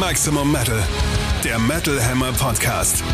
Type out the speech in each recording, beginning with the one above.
Maximum Metal, der Metal Hammer Podcast.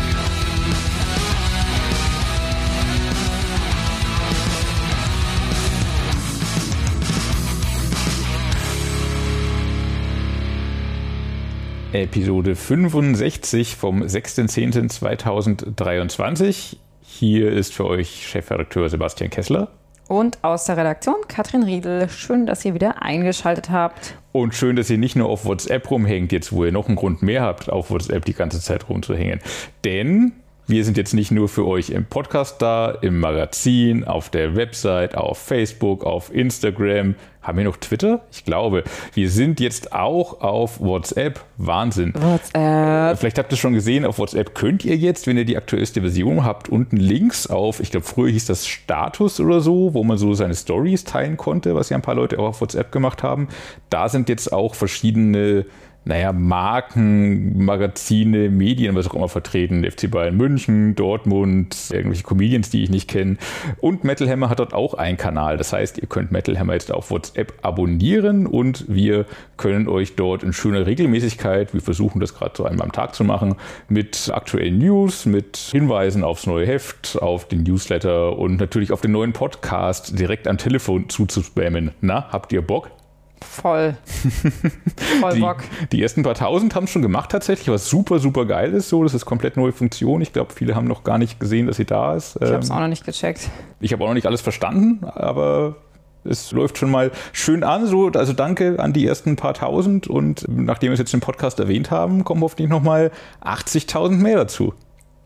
Episode 65 vom 6.10.2023. Hier ist für euch Chefredakteur Sebastian Kessler. Und aus der Redaktion Katrin Riedel. Schön, dass ihr wieder eingeschaltet habt. Und schön, dass ihr nicht nur auf WhatsApp rumhängt, jetzt wo ihr noch einen Grund mehr habt, auf WhatsApp die ganze Zeit rumzuhängen. Denn wir sind jetzt nicht nur für euch im Podcast da, im Magazin, auf der Website, auf Facebook, auf Instagram. Haben wir noch Twitter? Ich glaube. Wir sind jetzt auch auf WhatsApp. Wahnsinn. WhatsApp. Vielleicht habt ihr es schon gesehen, auf WhatsApp könnt ihr jetzt, wenn ihr die aktuellste Version habt, unten Links auf, ich glaube, früher hieß das Status oder so, wo man so seine Stories teilen konnte, was ja ein paar Leute auch auf WhatsApp gemacht haben. Da sind jetzt auch verschiedene naja, Marken, Magazine, Medien, was auch immer vertreten. FC Bayern München, Dortmund, irgendwelche Comedians, die ich nicht kenne. Und Metal Hammer hat dort auch einen Kanal. Das heißt, ihr könnt Metal Hammer jetzt auf WhatsApp abonnieren und wir können euch dort in schöner Regelmäßigkeit, wir versuchen das gerade so einmal am Tag zu machen, mit aktuellen News, mit Hinweisen aufs neue Heft, auf den Newsletter und natürlich auf den neuen Podcast direkt am Telefon zuzuspammen. Na, habt ihr Bock? Voll. Voll die, Bock. Die ersten paar tausend haben es schon gemacht tatsächlich, was super, super geil ist. So, das ist komplett neue Funktion. Ich glaube, viele haben noch gar nicht gesehen, dass sie da ist. Ich habe es auch noch nicht gecheckt. Ich habe auch noch nicht alles verstanden, aber es läuft schon mal schön an. So, also danke an die ersten paar tausend und nachdem wir es jetzt im Podcast erwähnt haben, kommen hoffentlich nochmal 80.000 mehr dazu.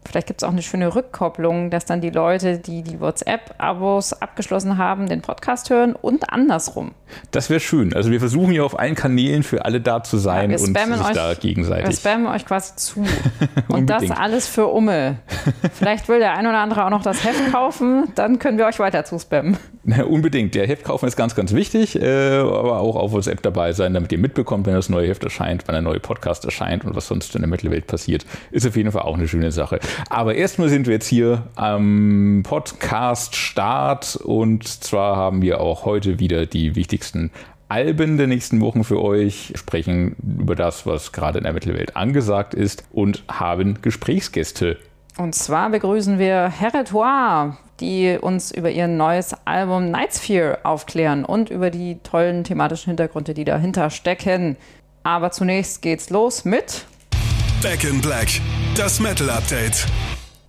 Vielleicht gibt es auch eine schöne Rückkopplung, dass dann die Leute, die die WhatsApp-Abos abgeschlossen haben, den Podcast hören und andersrum. Das wäre schön. Also wir versuchen ja auf allen Kanälen für alle da zu sein ja, und sich euch, da gegenseitig. Wir spammen euch quasi zu. und das alles für Umme. Vielleicht will der ein oder andere auch noch das Heft kaufen, dann können wir euch weiter zuspammen. Unbedingt. Der Heft kaufen ist ganz, ganz wichtig, äh, aber auch auf WhatsApp dabei sein, damit ihr mitbekommt, wenn das neue Heft erscheint, wann der neue Podcast erscheint und was sonst in der Mittelwelt passiert. Ist auf jeden Fall auch eine schöne Sache. Aber erstmal sind wir jetzt hier am Podcast-Start und zwar haben wir auch heute wieder die wichtigsten Alben der nächsten Wochen für euch, sprechen über das, was gerade in der Mittelwelt angesagt ist und haben Gesprächsgäste. Und zwar begrüßen wir Heretoir, die uns über ihr neues Album Nightsphere aufklären und über die tollen thematischen Hintergründe, die dahinter stecken. Aber zunächst geht's los mit Back in Black, das Metal Update.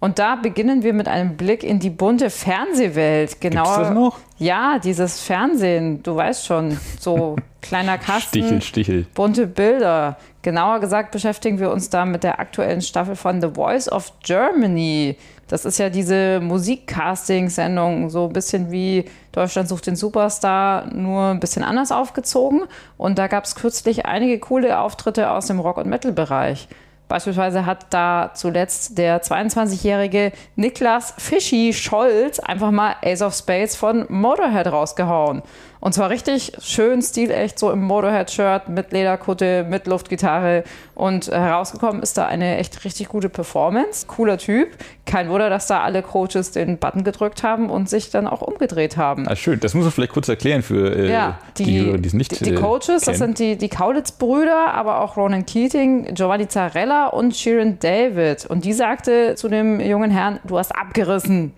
Und da beginnen wir mit einem Blick in die bunte Fernsehwelt. Genauer, Gibt's das noch? Ja, dieses Fernsehen, du weißt schon, so kleiner Kasten, Stichel, Stichel. bunte Bilder. Genauer gesagt beschäftigen wir uns da mit der aktuellen Staffel von The Voice of Germany. Das ist ja diese Musikcasting-Sendung, so ein bisschen wie Deutschland sucht den Superstar, nur ein bisschen anders aufgezogen. Und da gab es kürzlich einige coole Auftritte aus dem Rock- und Metal-Bereich. Beispielsweise hat da zuletzt der 22-jährige Niklas Fischi Scholz einfach mal Ace of Spades von Motorhead rausgehauen. Und zwar richtig schön stilecht, so im Motorhead-Shirt mit Lederkutte, mit Luftgitarre. Und herausgekommen ist da eine echt richtig gute Performance. Cooler Typ. Kein Wunder, dass da alle Coaches den Button gedrückt haben und sich dann auch umgedreht haben. Ah, schön. Das muss man vielleicht kurz erklären für äh, ja, die, die die es nicht Die, die Coaches, äh, das sind die, die Kaulitz-Brüder, aber auch Ronan Keating, Giovanni Zarella und Sharon David. Und die sagte zu dem jungen Herrn, du hast abgerissen.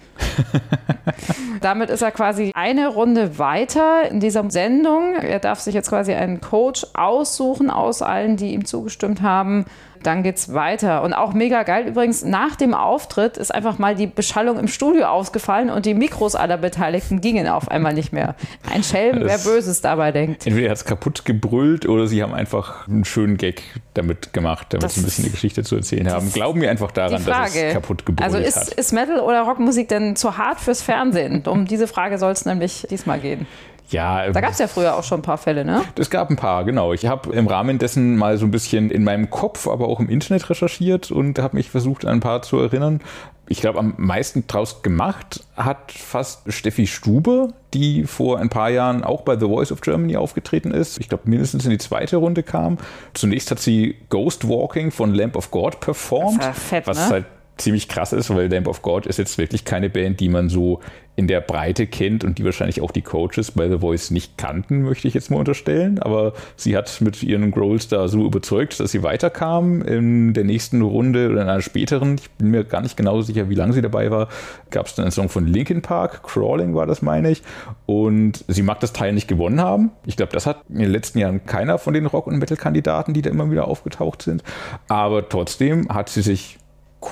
Damit ist er quasi eine Runde weiter in dieser Sendung. Er darf sich jetzt quasi einen Coach aussuchen aus allen, die ihm zugestimmt haben. Dann geht's weiter. Und auch mega geil übrigens, nach dem Auftritt ist einfach mal die Beschallung im Studio ausgefallen und die Mikros aller Beteiligten gingen auf einmal nicht mehr. Ein Schelm, wer Böses dabei denkt. Entweder hat es kaputt gebrüllt oder sie haben einfach einen schönen Gag damit gemacht, damit Das sie ein bisschen eine Geschichte zu erzählen haben. Glauben wir einfach daran, dass es kaputt gebrüllt also ist, hat. ist Metal oder Rockmusik denn zu hart fürs Fernsehen? Um diese Frage soll es nämlich diesmal gehen. Ja, Da gab es ja früher auch schon ein paar Fälle, ne? Es gab ein paar, genau. Ich habe im Rahmen dessen mal so ein bisschen in meinem Kopf, aber auch im Internet recherchiert und habe mich versucht, an ein paar zu erinnern. Ich glaube, am meisten draus gemacht hat fast Steffi Stube, die vor ein paar Jahren auch bei The Voice of Germany aufgetreten ist. Ich glaube, mindestens in die zweite Runde kam. Zunächst hat sie Ghost Walking von Lamp of God performt, Das war fett, was ne? halt ziemlich krass ist, weil Lamb of God ist jetzt wirklich keine Band, die man so in der Breite kennt und die wahrscheinlich auch die Coaches bei The Voice nicht kannten, möchte ich jetzt mal unterstellen. Aber sie hat mit ihren Growls da so überzeugt, dass sie weiterkam. In der nächsten Runde oder in einer späteren, ich bin mir gar nicht genau sicher, wie lange sie dabei war, gab es dann einen Song von Linkin Park, Crawling war das, meine ich. Und sie mag das Teil nicht gewonnen haben. Ich glaube, das hat in den letzten Jahren keiner von den Rock- und Metal-Kandidaten, die da immer wieder aufgetaucht sind. Aber trotzdem hat sie sich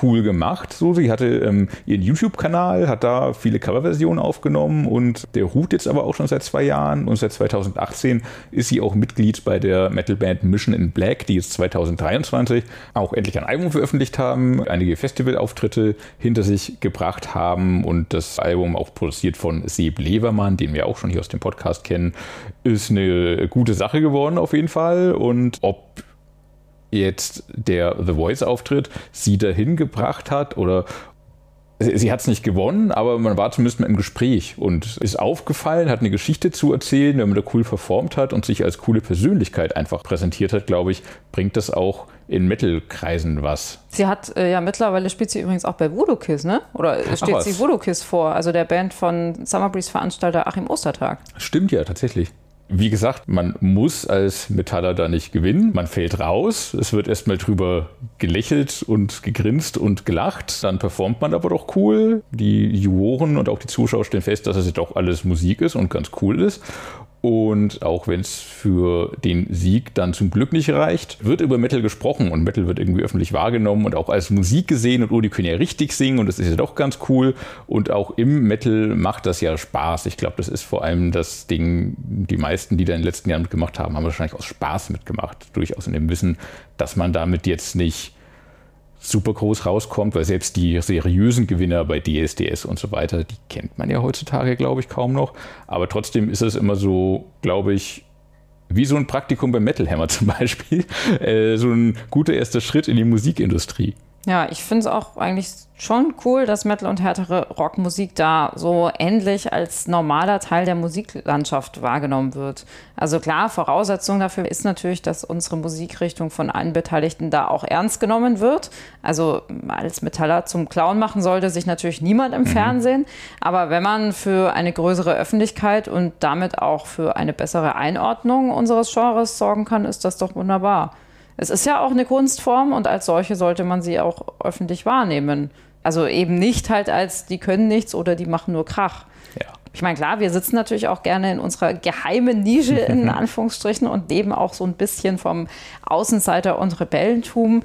cool gemacht. So, sie hatte ähm, ihren YouTube-Kanal, hat da viele Coverversionen aufgenommen und der ruht jetzt aber auch schon seit zwei Jahren und seit 2018 ist sie auch Mitglied bei der Metalband Mission in Black, die jetzt 2023 auch endlich ein Album veröffentlicht haben, einige Festivalauftritte hinter sich gebracht haben und das Album auch produziert von Seb Levermann, den wir auch schon hier aus dem Podcast kennen, ist eine gute Sache geworden auf jeden Fall und ob jetzt der The Voice-Auftritt sie dahin gebracht hat oder sie hat es nicht gewonnen, aber man war zumindest mal im Gespräch und ist aufgefallen, hat eine Geschichte zu erzählen, wenn man da cool performt hat und sich als coole Persönlichkeit einfach präsentiert hat, glaube ich, bringt das auch in Metal-Kreisen was. Sie hat äh, ja mittlerweile spielt sie übrigens auch bei Voodoo Kiss, ne? Oder steht sie Voodoo Kiss vor, also der Band von Summer Breeze Veranstalter Achim Ostertag. Stimmt ja, tatsächlich. Wie gesagt, man muss als Metaller da nicht gewinnen. Man fällt raus. Es wird erstmal drüber gelächelt und gegrinst und gelacht. Dann performt man aber doch cool. Die Juroren und auch die Zuschauer stellen fest, dass es doch alles Musik ist und ganz cool ist. Und auch wenn es für den Sieg dann zum Glück nicht reicht, wird über Metal gesprochen und Metal wird irgendwie öffentlich wahrgenommen und auch als Musik gesehen und oh, die können ja richtig singen und das ist ja doch ganz cool. Und auch im Metal macht das ja Spaß. Ich glaube, das ist vor allem das Ding, die meisten, die da in den letzten Jahren mitgemacht haben, haben wahrscheinlich aus Spaß mitgemacht. Durchaus in dem Wissen, dass man damit jetzt nicht super groß rauskommt, weil selbst die seriösen Gewinner bei DSDS und so weiter, die kennt man ja heutzutage, glaube ich, kaum noch. Aber trotzdem ist es immer so, glaube ich, wie so ein Praktikum beim Metal Hammer zum Beispiel, äh, so ein guter erster Schritt in die Musikindustrie. Ja, ich finde es auch eigentlich schon cool, dass Metal und härtere Rockmusik da so endlich als normaler Teil der Musiklandschaft wahrgenommen wird. Also klar, Voraussetzung dafür ist natürlich, dass unsere Musikrichtung von allen Beteiligten da auch ernst genommen wird. Also als Metaller zum Clown machen sollte sich natürlich niemand im mhm. Fernsehen. Aber wenn man für eine größere Öffentlichkeit und damit auch für eine bessere Einordnung unseres Genres sorgen kann, ist das doch wunderbar. Es ist ja auch eine Kunstform und als solche sollte man sie auch öffentlich wahrnehmen. Also eben nicht halt als, die können nichts oder die machen nur Krach. Ja. Ich meine, klar, wir sitzen natürlich auch gerne in unserer geheimen Nische in Anführungsstrichen und leben auch so ein bisschen vom Außenseiter und Rebellentum.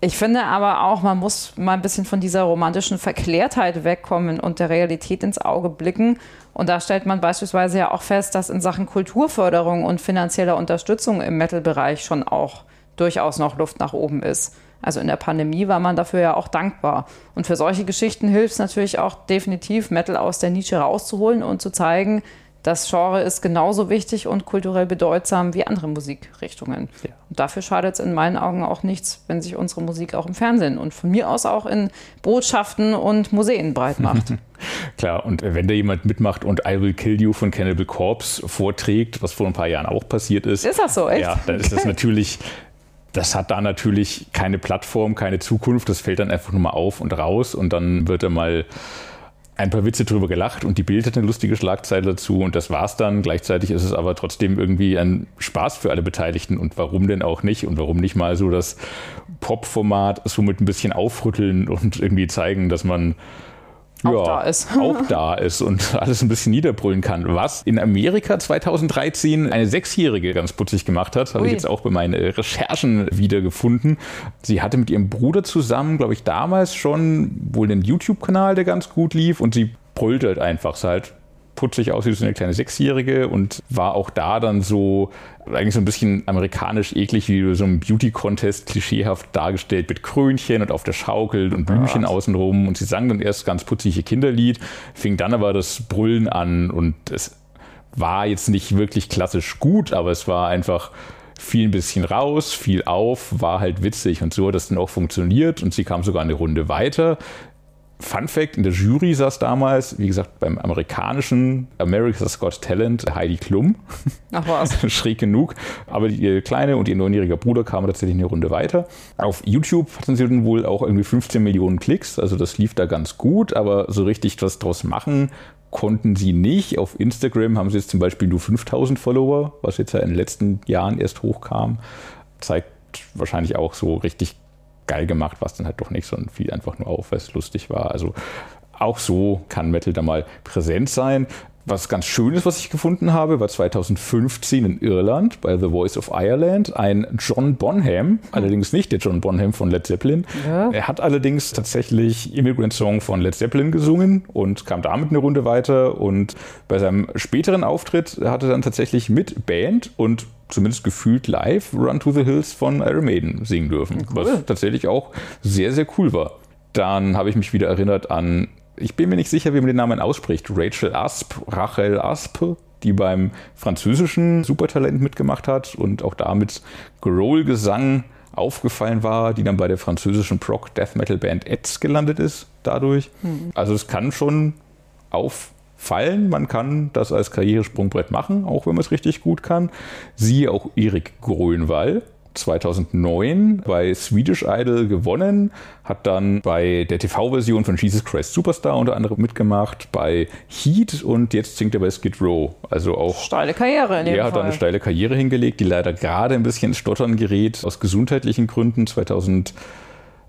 Ich finde aber auch, man muss mal ein bisschen von dieser romantischen Verklärtheit wegkommen und der Realität ins Auge blicken. Und da stellt man beispielsweise ja auch fest, dass in Sachen Kulturförderung und finanzieller Unterstützung im Metal-Bereich schon auch durchaus noch Luft nach oben ist. Also in der Pandemie war man dafür ja auch dankbar. Und für solche Geschichten hilft es natürlich auch definitiv, Metal aus der Nische rauszuholen und zu zeigen, das Genre ist genauso wichtig und kulturell bedeutsam wie andere Musikrichtungen. Ja. Und dafür schadet es in meinen Augen auch nichts, wenn sich unsere Musik auch im Fernsehen und von mir aus auch in Botschaften und Museen breit macht. Klar, und wenn da jemand mitmacht und I Will Kill You von Cannibal Corpse vorträgt, was vor ein paar Jahren auch passiert ist. Ist das so, echt? Ja, dann ist das natürlich das hat da natürlich keine Plattform, keine Zukunft. Das fällt dann einfach nur mal auf und raus und dann wird da mal ein paar Witze drüber gelacht und die Bild hat eine lustige Schlagzeile dazu und das war's dann. Gleichzeitig ist es aber trotzdem irgendwie ein Spaß für alle Beteiligten und warum denn auch nicht und warum nicht mal so das Pop-Format somit ein bisschen aufrütteln und irgendwie zeigen, dass man auch ja, da ist. auch da ist und alles ein bisschen niederbrüllen kann. Was in Amerika 2013 eine Sechsjährige ganz putzig gemacht hat, habe ich jetzt auch bei meinen Recherchen wiedergefunden. Sie hatte mit ihrem Bruder zusammen, glaube ich, damals schon wohl einen YouTube-Kanal, der ganz gut lief und sie brüllt halt einfach. Es halt putzig aus wie so eine kleine Sechsjährige und war auch da dann so eigentlich so ein bisschen amerikanisch eklig, wie so ein Beauty-Contest klischeehaft dargestellt mit Krönchen und auf der Schaukel und Blümchen außenrum. Und sie sang dann erst ganz putzig ihr Kinderlied, fing dann aber das Brüllen an und es war jetzt nicht wirklich klassisch gut, aber es war einfach viel ein bisschen raus, viel auf, war halt witzig. Und so hat das dann auch funktioniert und sie kam sogar eine Runde weiter Fun Fact: In der Jury saß damals, wie gesagt, beim amerikanischen America's Got Talent Heidi Klum. Ach was. Schräg genug. Aber ihr kleine und ihr neunjähriger Bruder kamen tatsächlich eine Runde weiter. Auf YouTube hatten sie dann wohl auch irgendwie 15 Millionen Klicks. Also das lief da ganz gut, aber so richtig was draus machen konnten sie nicht. Auf Instagram haben sie jetzt zum Beispiel nur 5000 Follower, was jetzt ja in den letzten Jahren erst hochkam. Zeigt wahrscheinlich auch so richtig geil gemacht, was dann halt doch nicht, sondern viel einfach nur auf, weil es lustig war. Also auch so kann Metal da mal präsent sein. Was ganz Schönes, was ich gefunden habe, war 2015 in Irland bei The Voice of Ireland ein John Bonham, allerdings nicht der John Bonham von Led Zeppelin. Ja. Er hat allerdings tatsächlich Immigrant Song von Led Zeppelin gesungen und kam damit eine Runde weiter. Und bei seinem späteren Auftritt hat er dann tatsächlich mit Band und zumindest gefühlt live Run to the Hills von Iron Maiden singen dürfen, Cool. was tatsächlich auch sehr, sehr cool war. Dann habe ich mich wieder erinnert an, ich bin mir nicht sicher, wie man den Namen ausspricht, Rachel Asp, Rachel Asp, die beim französischen Supertalent mitgemacht hat und auch damit Growl-Gesang aufgefallen war, die dann bei der französischen Proc Death Metal Band Eds gelandet ist dadurch. Also es kann schon auffallen, man kann das als Karrieresprungbrett machen, auch wenn man es richtig gut kann. Siehe auch Erik Grönwall, 2009 bei Swedish Idol gewonnen, hat dann bei der TV-Version von Jesus Christ Superstar unter anderem mitgemacht, bei Heat und jetzt singt er bei Skid Row. Also auch Steile Karriere in dem er hat Fall. eine steile Karriere hingelegt, die leider gerade ein bisschen ins Stottern gerät, aus gesundheitlichen Gründen.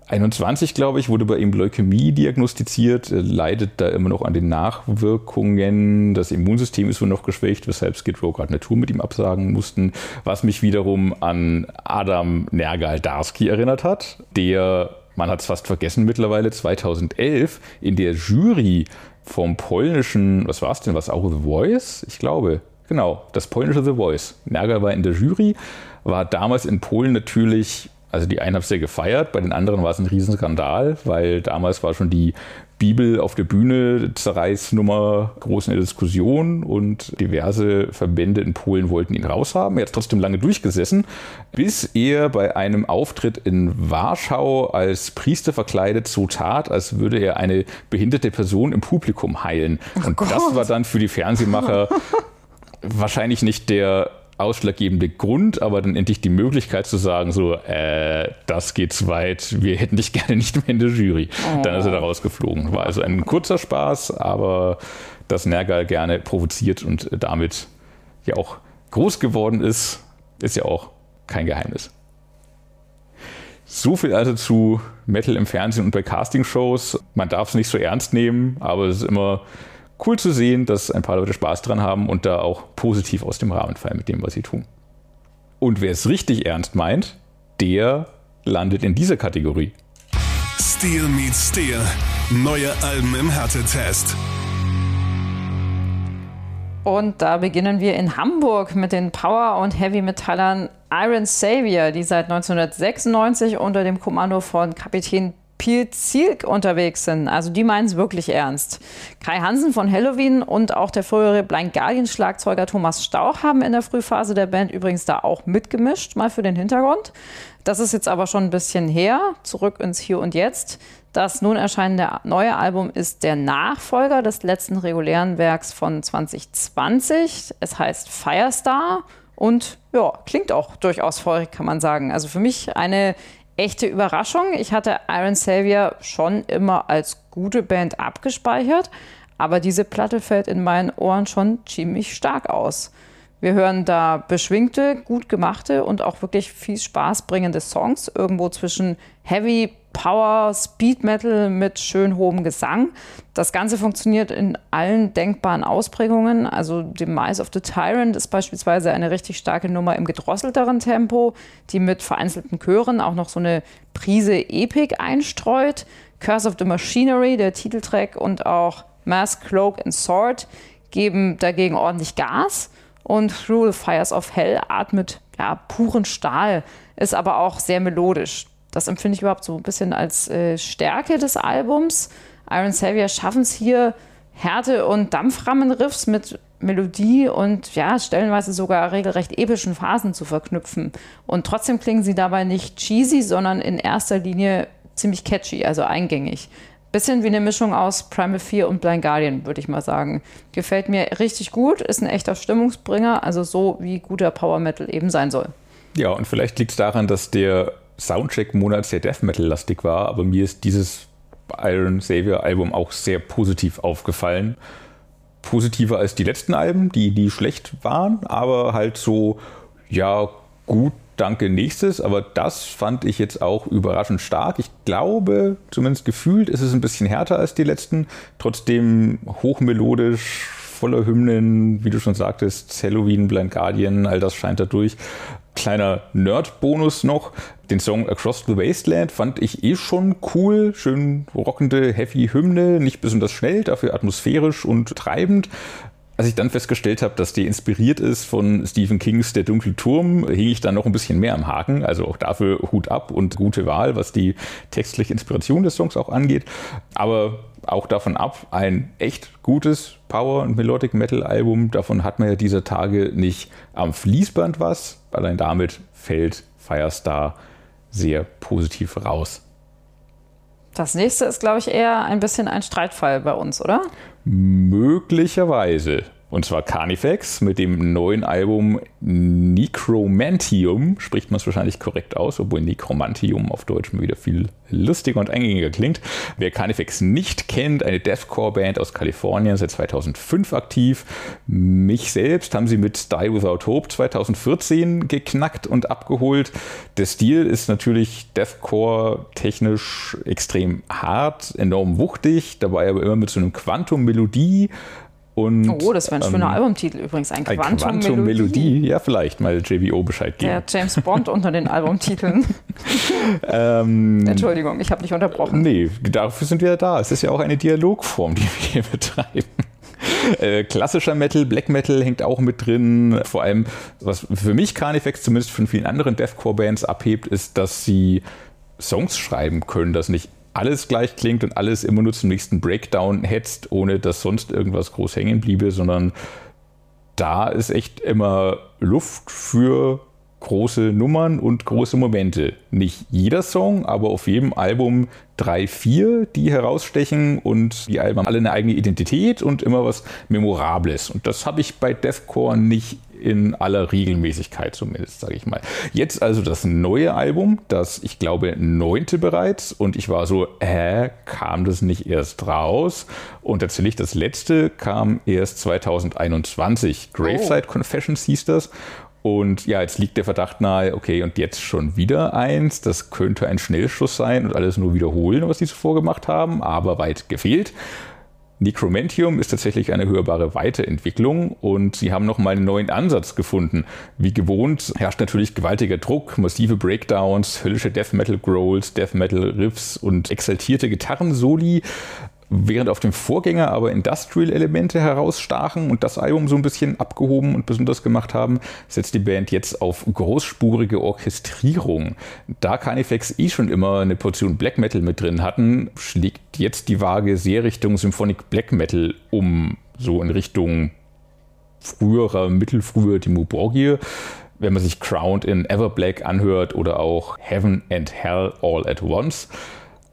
2021, glaube ich, wurde bei ihm Leukämie diagnostiziert. Er leidet da immer noch an den Nachwirkungen. Das Immunsystem ist wohl noch geschwächt, weshalb Skid Row gerade eine Tour mit ihm absagen mussten. Was mich wiederum an Adam Nergal-Darski erinnert hat, der, man hat es fast vergessen mittlerweile, 2011 in der Jury vom polnischen, was war es denn, was auch The Voice? Ich glaube, genau, das polnische The Voice. Nergal war in der Jury, war damals in Polen natürlich, also die einen haben es sehr gefeiert, bei den anderen war es ein Riesenskandal, weil damals war schon die Bibel auf der Bühne, Zerreißnummer, groß in der Diskussion und diverse Verbände in Polen wollten ihn raushaben. Er hat trotzdem lange durchgesessen, bis er bei einem Auftritt in Warschau als Priester verkleidet so tat, als würde er eine behinderte Person im Publikum heilen. Und das war dann für die Fernsehmacher wahrscheinlich nicht der ausschlaggebende Grund, aber dann endlich die Möglichkeit zu sagen, so, äh, das geht zu weit, wir hätten dich gerne nicht mehr in der Jury. Dann ist er da rausgeflogen. War also ein kurzer Spaß, aber dass Nergal gerne provoziert und damit ja auch groß geworden ist, ist ja auch kein Geheimnis. So viel also zu Metal im Fernsehen und bei Castingshows. Man darf es nicht so ernst nehmen, aber es ist immer cool zu sehen, dass ein paar Leute Spaß dran haben und da auch positiv aus dem Rahmen fallen mit dem, was sie tun. Und wer es richtig ernst meint, der landet in dieser Kategorie. Steel meets Steel. Neue Alben im Härtetest. Und da beginnen wir in Hamburg mit den Power- und Heavy-Metallern Iron Savior, die seit 1996 unter dem Kommando von Kapitän Piel Zielk unterwegs sind. Also die meinen es wirklich ernst. Kai Hansen von Halloween und auch der frühere Blind Guardian-Schlagzeuger Thomas Stauch haben in der Frühphase der Band übrigens da auch mitgemischt, mal für den Hintergrund. Das ist jetzt aber schon ein bisschen her, zurück ins Hier und Jetzt. Das nun erscheinende neue Album ist der Nachfolger des letzten regulären Werks von 2020. Es heißt Firestar und ja, klingt auch durchaus feurig, kann man sagen. Also für mich eine echte Überraschung. Ich hatte Iron Savior schon immer als gute Band abgespeichert, aber diese Platte fällt in meinen Ohren schon ziemlich stark aus. Wir hören da beschwingte, gut gemachte und auch wirklich viel Spaß bringende Songs, irgendwo zwischen Heavy, Power, Speed Metal mit schön hohem Gesang. Das Ganze funktioniert in allen denkbaren Ausprägungen. Also Demise of the Tyrant ist beispielsweise eine richtig starke Nummer im gedrosselteren Tempo, die mit vereinzelten Chören auch noch so eine Prise Epik einstreut. Curse of the Machinery, der Titeltrack und auch Mask, Cloak and Sword geben dagegen ordentlich Gas. Und the Fires of Hell atmet ja, puren Stahl, ist aber auch sehr melodisch. Das empfinde ich überhaupt so ein bisschen als äh, Stärke des Albums. Iron Savior schaffen es hier, Härte- und Dampframmenriffs mit Melodie und ja, stellenweise sogar regelrecht epischen Phasen zu verknüpfen. Und trotzdem klingen sie dabei nicht cheesy, sondern in erster Linie ziemlich catchy, also eingängig. Bisschen wie eine Mischung aus Primal 4 und Blind Guardian, würde ich mal sagen. Gefällt mir richtig gut, ist ein echter Stimmungsbringer, also so wie guter Power Metal eben sein soll. Ja, und vielleicht liegt es daran, dass der Soundcheck-Monat sehr Death Metal-lastig war, aber mir ist dieses Iron Savior-Album auch sehr positiv aufgefallen. Positiver als die letzten Alben, die, die schlecht waren, aber halt so, ja, gut danke nächstes, aber das fand ich jetzt auch überraschend stark. Ich glaube, zumindest gefühlt ist es ein bisschen härter als die letzten, trotzdem hochmelodisch, voller Hymnen, wie du schon sagtest, Halloween, Blind Guardian, all das scheint da durch. Kleiner Nerd-Bonus noch. Den Song Across the Wasteland fand ich eh schon cool. Schön rockende, heavy Hymne, nicht besonders schnell, dafür atmosphärisch und treibend. Als ich dann festgestellt habe, dass die inspiriert ist von Stephen Kings Der dunkle Turm, hing ich dann noch ein bisschen mehr am Haken. Also auch dafür Hut ab und gute Wahl, was die textliche Inspiration des Songs auch angeht. Aber auch davon ab, ein echt gutes Power- und Melodic Metal Album. Davon hat man ja dieser Tage nicht am Fließband was. Allein damit fällt Firestar sehr positiv raus. Das nächste ist, glaube ich, eher ein bisschen ein Streitfall bei uns, oder? Möglicherweise. Und zwar Carnifex mit dem neuen Album Necromantium, spricht man es wahrscheinlich korrekt aus, obwohl Necromantium auf Deutsch mal wieder viel lustiger und eingängiger klingt. Wer Carnifex nicht kennt, eine Deathcore-Band aus Kalifornien, seit 2005 aktiv. Mich selbst haben sie mit Die Without Hope 2014 geknackt und abgeholt. Der Stil ist natürlich Deathcore technisch extrem hart, enorm wuchtig, dabei aber immer mit so einem Quantum-Melodie und, oh, das wäre ein schöner ähm, Albumtitel übrigens. Ein Quantum, Quantum Melodie. Melodie. Ja, vielleicht mal JBO Bescheid geben. Der James Bond unter den Albumtiteln. ähm, Entschuldigung, ich habe dich unterbrochen. Nee, dafür sind wir da. Es ist ja auch eine Dialogform, die wir hier betreiben. Äh, klassischer Metal, Black Metal hängt auch mit drin. Vor allem, was für mich Carnifex zumindest von vielen anderen Deathcore-Bands abhebt, ist, dass sie Songs schreiben können, dass nicht alles gleich klingt und alles immer nur zum nächsten Breakdown hetzt, ohne dass sonst irgendwas groß hängen bliebe, sondern da ist echt immer Luft für große Nummern und große Momente. Nicht jeder Song, aber auf jedem Album drei, vier, die herausstechen und die Alben haben alle eine eigene Identität und immer was Memorables. Und das habe ich bei Deathcore nicht in aller Regelmäßigkeit zumindest, sage ich mal. Jetzt also das neue Album, das ich glaube neunte bereits und ich war so, äh, kam das nicht erst raus? Und tatsächlich das letzte kam erst 2021. Graveside oh. Confessions hieß das und ja, jetzt liegt der Verdacht nahe, okay, und jetzt schon wieder eins. Das könnte ein Schnellschuss sein und alles nur wiederholen, was die zuvor gemacht haben, aber weit gefehlt. Necromantium ist tatsächlich eine hörbare Weiterentwicklung und sie haben nochmal einen neuen Ansatz gefunden. Wie gewohnt herrscht natürlich gewaltiger Druck, massive Breakdowns, höllische Death Metal Growls, Death Metal Riffs und exaltierte Gitarrensoli. Während auf dem Vorgänger aber Industrial-Elemente herausstachen und das Album so ein bisschen abgehoben und besonders gemacht haben, setzt die Band jetzt auf großspurige Orchestrierung. Da Carnifex eh schon immer eine Portion Black Metal mit drin hatten, schlägt jetzt die Waage sehr Richtung Symphonic Black Metal um, so in Richtung früherer, mittelfrüher Timo Borgir wenn man sich Crowned in Everblack anhört oder auch Heaven and Hell All at Once.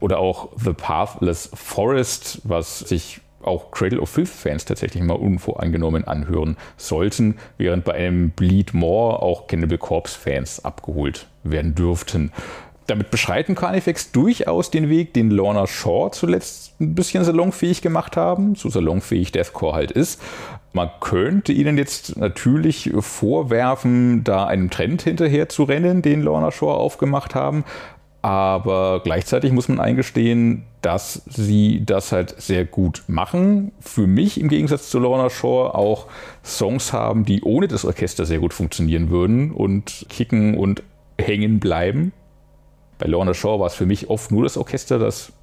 Oder auch The Pathless Forest, was sich auch Cradle of Filth Fans tatsächlich mal unvoreingenommen anhören sollten, während bei einem Bleed More auch Cannibal Corpse Fans abgeholt werden dürften. Damit beschreiten Carnifex durchaus den Weg, den Lorna Shaw zuletzt ein bisschen salonfähig gemacht haben, so salonfähig Deathcore halt ist. Man könnte ihnen jetzt natürlich vorwerfen, da einem Trend hinterher zu rennen, den Lorna Shaw aufgemacht haben. Aber gleichzeitig muss man eingestehen, dass sie das halt sehr gut machen. Für mich im Gegensatz zu Lorna Shore auch Songs haben, die ohne das Orchester sehr gut funktionieren würden und kicken und hängen bleiben. Bei Lorna Shore war es für mich oft nur das Orchester, das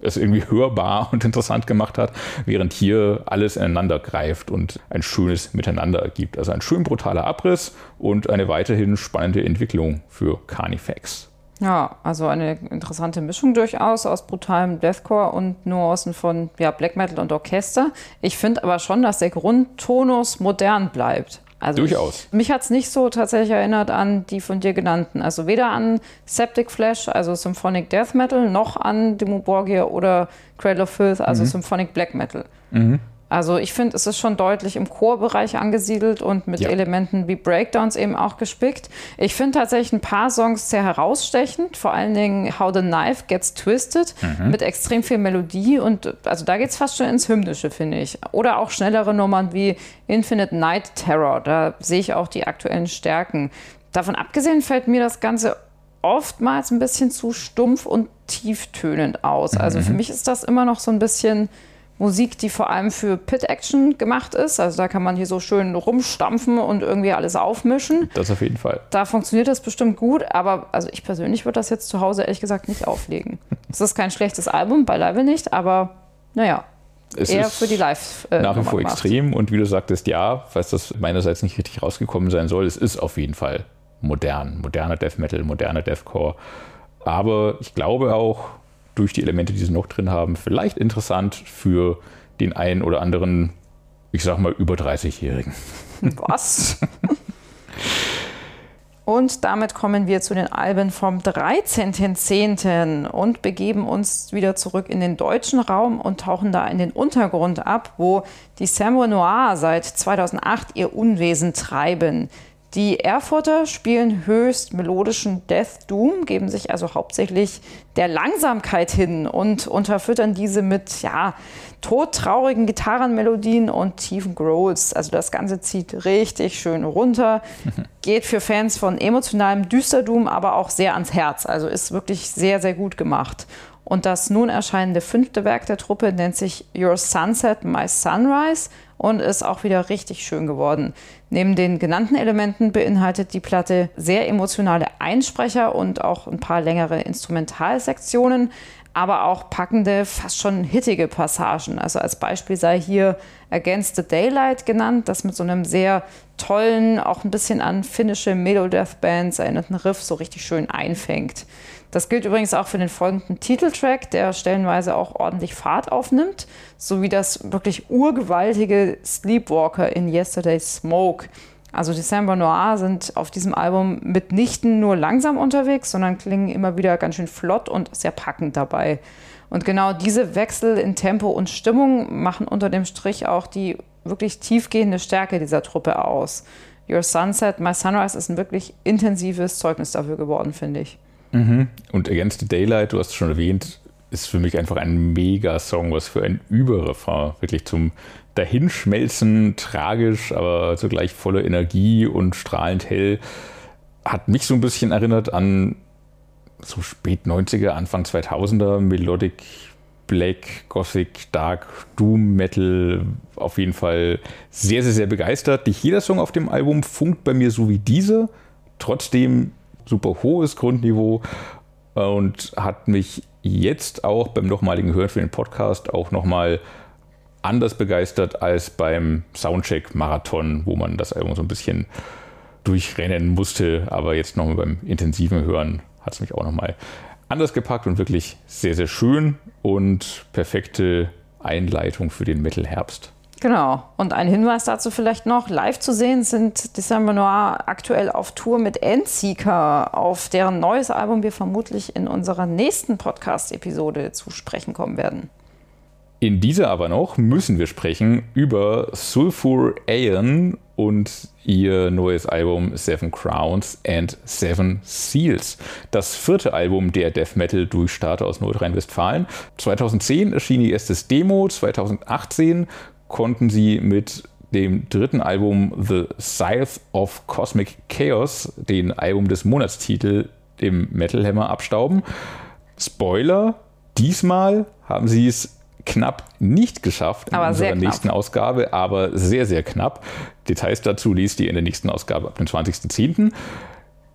es irgendwie hörbar und interessant gemacht hat, während hier alles ineinander greift und ein schönes Miteinander ergibt. Also ein schön brutaler Abriss und eine weiterhin spannende Entwicklung für Carnifex. Ja, also eine interessante Mischung durchaus aus brutalem Deathcore und Nuancen von ja, Black Metal und Orchester. Ich finde aber schon, dass der Grundtonus modern bleibt. Also Durchaus. Ich, mich hat es nicht so tatsächlich erinnert an die von dir genannten. Also weder an Septic Flash, also Symphonic Death Metal, noch an Demo Borgia oder Cradle of Filth, also Symphonic Black Metal. Also ich finde, es ist schon deutlich im Chorbereich angesiedelt und mit Ja. Elementen wie Breakdowns eben auch gespickt. Ich finde tatsächlich ein paar Songs sehr herausstechend, vor allen Dingen How the Knife Gets Twisted mit extrem viel Melodie und also da geht es fast schon ins Hymnische, finde ich. Oder auch schnellere Nummern wie Infinite Night Terror, da sehe ich auch die aktuellen Stärken. Davon abgesehen fällt mir das Ganze oftmals ein bisschen zu stumpf und tieftönend aus. Also für mich ist das immer noch so ein bisschen Musik, die vor allem für Pit-Action gemacht ist. Also da kann man hier so schön rumstampfen und irgendwie alles aufmischen. Das auf jeden Fall. Da funktioniert das bestimmt gut, aber also ich persönlich würde das jetzt zu Hause ehrlich gesagt nicht auflegen. Es ist kein schlechtes Album, beileibe nicht, aber naja, Es eher ist für die Live. Äh, nach wie vor extrem und wie du sagtest, ja, falls das meinerseits nicht richtig rausgekommen sein soll, es ist auf jeden Fall modern. Moderner Death Metal, moderner Deathcore. Aber ich glaube auch, durch die Elemente, die sie noch drin haben, vielleicht interessant für den einen oder anderen, ich sag mal, über 30-Jährigen. Was? Und damit kommen wir zu den Alben vom 13.10. und begeben uns wieder zurück in den deutschen Raum und tauchen da in den Untergrund ab, wo die Samurai Noir seit 2008 ihr Unwesen treiben. Die Erfurter spielen höchst melodischen Death Doom, geben sich also hauptsächlich der Langsamkeit hin und unterfüttern diese mit ja, todtraurigen Gitarrenmelodien und tiefen Growls. Also das Ganze zieht richtig schön runter, geht für Fans von emotionalem Düsterdoom aber auch sehr ans Herz. Also ist wirklich sehr, sehr gut gemacht. Und das nun erscheinende fünfte Werk der Truppe nennt sich Your Sunset, My Sunrise und ist auch wieder richtig schön geworden. Neben den genannten Elementen beinhaltet die Platte sehr emotionale Einsprecher und auch ein paar längere Instrumentalsektionen, aber auch packende, fast schon hittige Passagen. Also als Beispiel sei hier Against the Daylight genannt, das mit so einem sehr tollen, auch ein bisschen an finnische Melodeath-Bands erinnerten Riff so richtig schön einfängt. Das gilt übrigens auch für den folgenden Titeltrack, der stellenweise auch ordentlich Fahrt aufnimmt, sowie das wirklich urgewaltige Sleepwalker in Yesterday's Smoke. Also Samba Noir sind auf diesem Album mitnichten nur langsam unterwegs, sondern klingen immer wieder ganz schön flott und sehr packend dabei. Und genau diese Wechsel in Tempo und Stimmung machen unter dem Strich auch die wirklich tiefgehende Stärke dieser Truppe aus. Your Sunset, My Sunrise ist ein wirklich intensives Zeugnis dafür geworden, finde ich. Und Against the Daylight, du hast es schon erwähnt, ist für mich einfach ein Mega-Song, was für ein Überrefrain. Wirklich zum Dahinschmelzen, tragisch, aber zugleich voller Energie und strahlend hell. Hat mich so ein bisschen erinnert an so spät 90er, Anfang 2000er Melodic Black, Gothic, Dark, Doom, Metal. Auf jeden Fall sehr, sehr, sehr begeistert. Nicht jeder Song auf dem Album funkt bei mir so wie dieser. Trotzdem super hohes Grundniveau und hat mich jetzt auch beim nochmaligen Hören für den Podcast auch nochmal anders begeistert als beim Soundcheck-Marathon, wo man das Album so ein bisschen durchrennen musste. Aber jetzt nochmal beim intensiven Hören hat es mich auch nochmal anders gepackt und wirklich sehr, sehr schön und perfekte Einleitung für den Metal-Herbst. Genau. Und ein Hinweis dazu vielleicht noch: Live zu sehen sind December Noir aktuell auf Tour mit Endseeker, auf deren neues Album wir vermutlich in unserer nächsten Podcast-Episode zu sprechen kommen werden. In dieser aber noch müssen wir sprechen über Sulfur Aeon und ihr neues Album Seven Crowns and Seven Seals. Das vierte Album der Death Metal Durchstarter aus Nordrhein-Westfalen. 2010 erschien ihr erstes Demo, 2018 konnten sie mit dem dritten Album The Scythe of Cosmic Chaos den Album des Monatstitel im Metal Hammer abstauben. Spoiler, diesmal haben sie es knapp nicht geschafft in Aber unserer nächsten Ausgabe, aber sehr, sehr knapp. Details dazu liest ihr in der nächsten Ausgabe ab dem 20.10.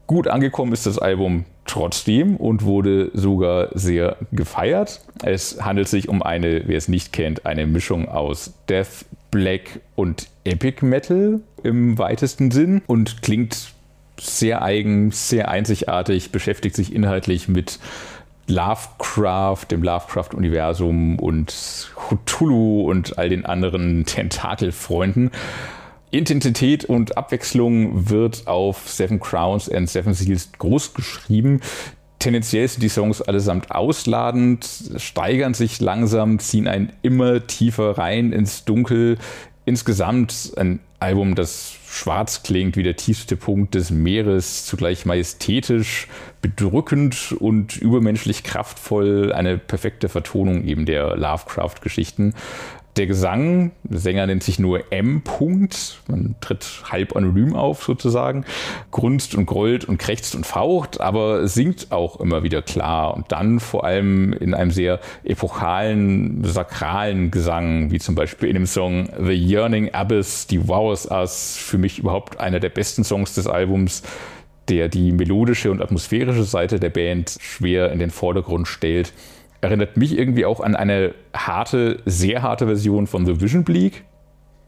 Gut angekommen ist das Album trotzdem und wurde sogar sehr gefeiert. Es handelt sich um eine, wer es nicht kennt, eine Mischung aus Death, Black und Epic Metal im weitesten Sinn und klingt sehr eigen, sehr einzigartig, beschäftigt sich inhaltlich mit Lovecraft, dem Lovecraft-Universum und Cthulhu und all den anderen Tentakelfreunden. Intensität und Abwechslung wird auf Seven Crowns and Seven Seals groß geschrieben. Tendenziell sind die Songs allesamt ausladend, steigern sich langsam, ziehen einen immer tiefer rein ins Dunkel. Insgesamt ein Album, das schwarz klingt wie der tiefste Punkt des Meeres, zugleich majestätisch, bedrückend und übermenschlich kraftvoll, eine perfekte Vertonung eben der Lovecraft-Geschichten. Der Gesang, der Sänger nennt sich nur M. -Punkt. Man tritt halb anonym auf sozusagen, grunzt und grollt und krächzt und faucht, aber singt auch immer wieder klar und dann vor allem in einem sehr epochalen, sakralen Gesang, wie zum Beispiel in dem Song The Yearning Abyss Devours Us, für mich überhaupt einer der besten Songs des Albums der die melodische und atmosphärische Seite der Band schwer in den Vordergrund stellt erinnert mich irgendwie auch an eine harte, sehr harte Version von The Vision Bleak.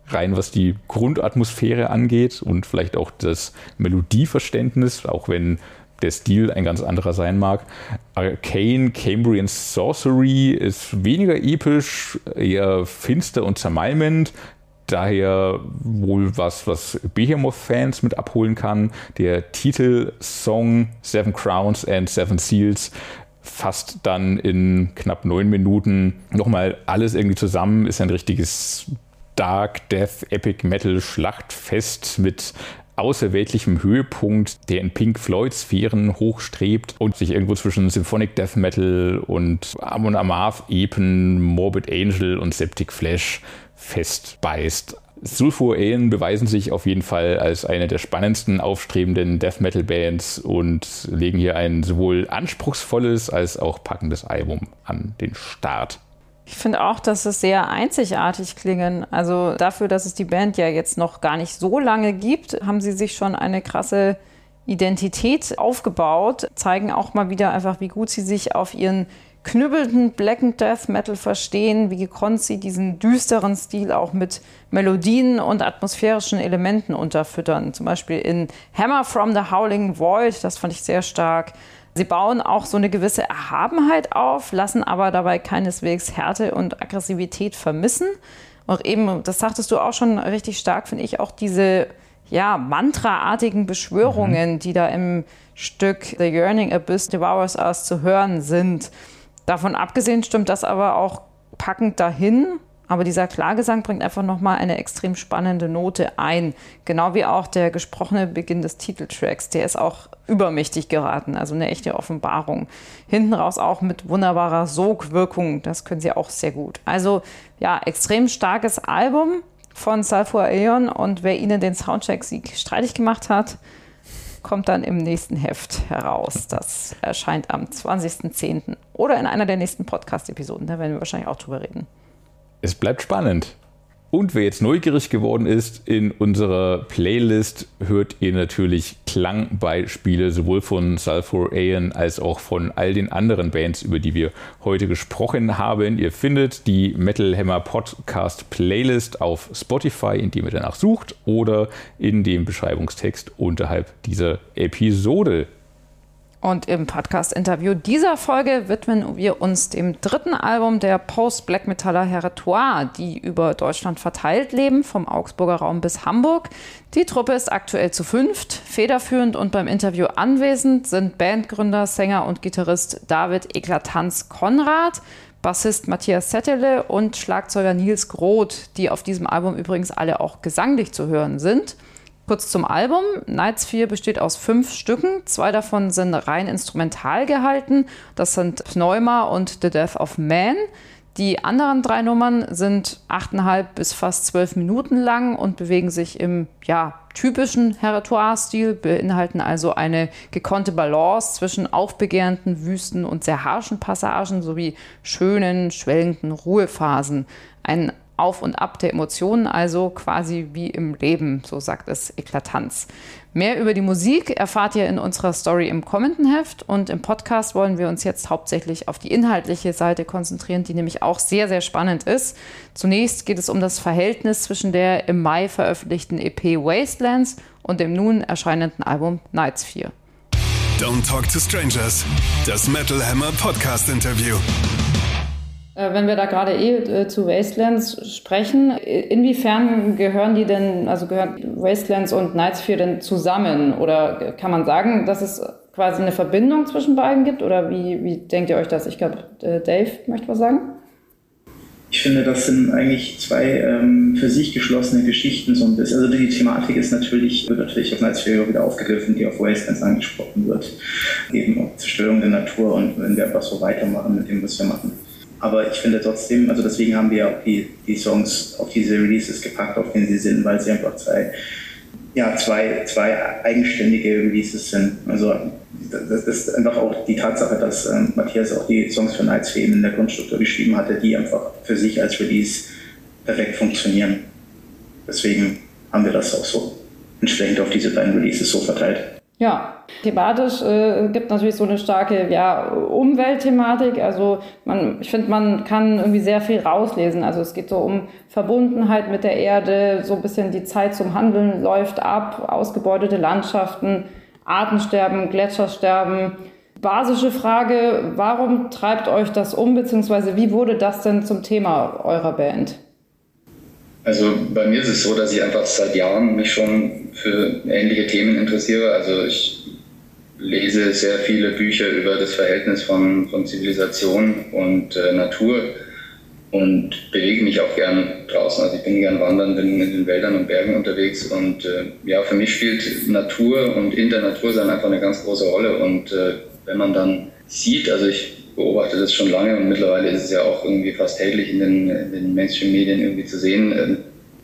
Rein was die Grundatmosphäre angeht und vielleicht auch das Melodieverständnis, auch wenn der Stil ein ganz anderer sein mag. Arcane Cambrian Sorcery ist weniger episch, eher finster und zermalmend. Daher wohl was, was Behemoth-Fans mit abholen kann. Der Titelsong Seven Crowns and Seven Seals fasst dann in knapp neun Minuten nochmal alles irgendwie zusammen, ist ein richtiges Dark Death Epic Metal Schlachtfest mit außerweltlichem Höhepunkt, der in Pink Floyd Sphären hochstrebt und sich irgendwo zwischen Symphonic Death Metal und Amon Amarth Epen, Morbid Angel und Septic Flash festbeißt. Sulfur Aeon beweisen sich auf jeden Fall als eine der spannendsten aufstrebenden Death Metal Bands und legen hier ein sowohl anspruchsvolles als auch packendes Album an den Start. Ich finde auch, dass es sehr einzigartig klingen. Also dafür, dass es die Band ja jetzt noch gar nicht so lange gibt, haben sie sich schon eine krasse Identität aufgebaut, zeigen auch mal wieder einfach, wie gut sie sich auf ihren knüppelnden Black and Death Metal verstehen, wie gekonnt sie diesen düsteren Stil auch mit Melodien und atmosphärischen Elementen unterfüttern. Zum Beispiel in Hammer from the Howling Void, das fand ich sehr stark. Sie bauen auch so eine gewisse Erhabenheit auf, lassen aber dabei keineswegs Härte und Aggressivität vermissen. Und eben, das sagtest du auch schon richtig stark, finde ich, auch diese ja, mantraartigen Beschwörungen, mhm. die da im Stück The Yearning Abyss Devours Us zu hören sind. Davon abgesehen stimmt das aber auch packend dahin. Aber dieser Klagesang bringt einfach nochmal eine extrem spannende Note ein. Genau wie auch der gesprochene Beginn des Titeltracks. Der ist auch übermächtig geraten. Also eine echte Offenbarung. Hinten raus auch mit wunderbarer Sogwirkung. Das können sie auch sehr gut. Also ja, extrem starkes Album von Sulfur Aeon. Und wer ihnen den Soundcheck-Sieg streitig gemacht hat, kommt dann im nächsten Heft heraus. Das erscheint am 20.10. oder in einer der nächsten Podcast-Episoden. Da werden wir wahrscheinlich auch drüber reden. Es bleibt spannend. Und wer jetzt neugierig geworden ist, in unserer Playlist hört ihr natürlich Klangbeispiele sowohl von Sulfur Aeon als auch von all den anderen Bands, über die wir heute gesprochen haben. Ihr findet die Metal Hammer Podcast Playlist auf Spotify, indem ihr danach sucht oder in dem Beschreibungstext unterhalb dieser Episode. Und im Podcast-Interview dieser Folge widmen wir uns dem dritten Album der Post-Black Metaller Herretoire, die über Deutschland verteilt leben, vom Augsburger Raum bis Hamburg. Die Truppe ist aktuell zu fünft. Federführend und beim Interview anwesend sind Bandgründer, Sänger und Gitarrist David Eklatanz Konrad, Bassist Matthias Settele und Schlagzeuger Nils Groth, die auf diesem Album übrigens alle auch gesanglich zu hören sind. Kurz zum Album. Nights 4 besteht aus fünf Stücken. Zwei davon sind rein instrumental gehalten. Das sind Pneuma und The Death of Man. Die anderen drei Nummern sind achteinhalb bis fast zwölf Minuten lang und bewegen sich im ja, typischen Herretoire-Stil, beinhalten also eine gekonnte Balance zwischen aufbegehrenden, wüsten und sehr harschen Passagen sowie schönen, schwellenden Ruhephasen. Ein auf und Ab der Emotionen, also quasi wie im Leben, so sagt es Eklatanz. Mehr über die Musik erfahrt ihr in unserer Story im Kommentenheft und im Podcast wollen wir uns jetzt hauptsächlich auf die inhaltliche Seite konzentrieren, die nämlich auch sehr, sehr spannend ist. Zunächst geht es um das Verhältnis zwischen der im Mai veröffentlichten EP Wastelands und dem nun erscheinenden Album Nights 4. Don't Talk to Strangers, das Metal Hammer Podcast Interview. Äh, wenn wir da gerade eh äh, zu Wastelands sprechen, inwiefern gehören die denn, also gehören Wastelands und Nights 4 denn zusammen? Oder kann man sagen, dass es quasi eine Verbindung zwischen beiden gibt? Oder wie, wie denkt ihr euch das? Ich glaube, Dave möchte was sagen. Ich finde, das sind eigentlich zwei ähm, für sich geschlossene Geschichten so ein bisschen. Also die Thematik ist natürlich, wird natürlich auf Nights 4 wieder aufgegriffen, die auf Wastelands angesprochen wird. Eben auch Zerstörung der Natur und wenn wir einfach so weitermachen mit dem, was wir machen. Aber ich finde trotzdem, also deswegen haben wir auch die, die Songs auf diese Releases gepackt, auf denen sie sind, weil sie einfach zwei, ja, zwei, zwei eigenständige Releases sind. Also das ist einfach auch die Tatsache, dass ähm, Matthias auch die Songs für Nights für in der Grundstruktur geschrieben hatte, die einfach für sich als Release perfekt funktionieren. Deswegen haben wir das auch so entsprechend auf diese beiden Releases so verteilt. Ja, thematisch äh, gibt natürlich so eine starke ja, Umweltthematik. Also man, ich finde, man kann irgendwie sehr viel rauslesen. Also es geht so um Verbundenheit mit der Erde, so ein bisschen die Zeit zum Handeln läuft ab, ausgebeutete Landschaften, Artensterben, Gletschersterben. Basische Frage, warum treibt euch das um, beziehungsweise wie wurde das denn zum Thema eurer Band? Also bei mir ist es so, dass ich einfach seit Jahren mich schon für ähnliche Themen interessiere. Also ich lese sehr viele Bücher über das Verhältnis von, von Zivilisation und äh, Natur und bewege mich auch gern draußen. Also ich bin gern wandern, bin in den Wäldern und Bergen unterwegs und äh, ja, für mich spielt Natur und in der Natur sein einfach eine ganz große Rolle und äh, wenn man dann sieht, also ich beobachte das schon lange und mittlerweile ist es ja auch irgendwie fast täglich in den, in den Mainstream-Medien irgendwie zu sehen. Äh,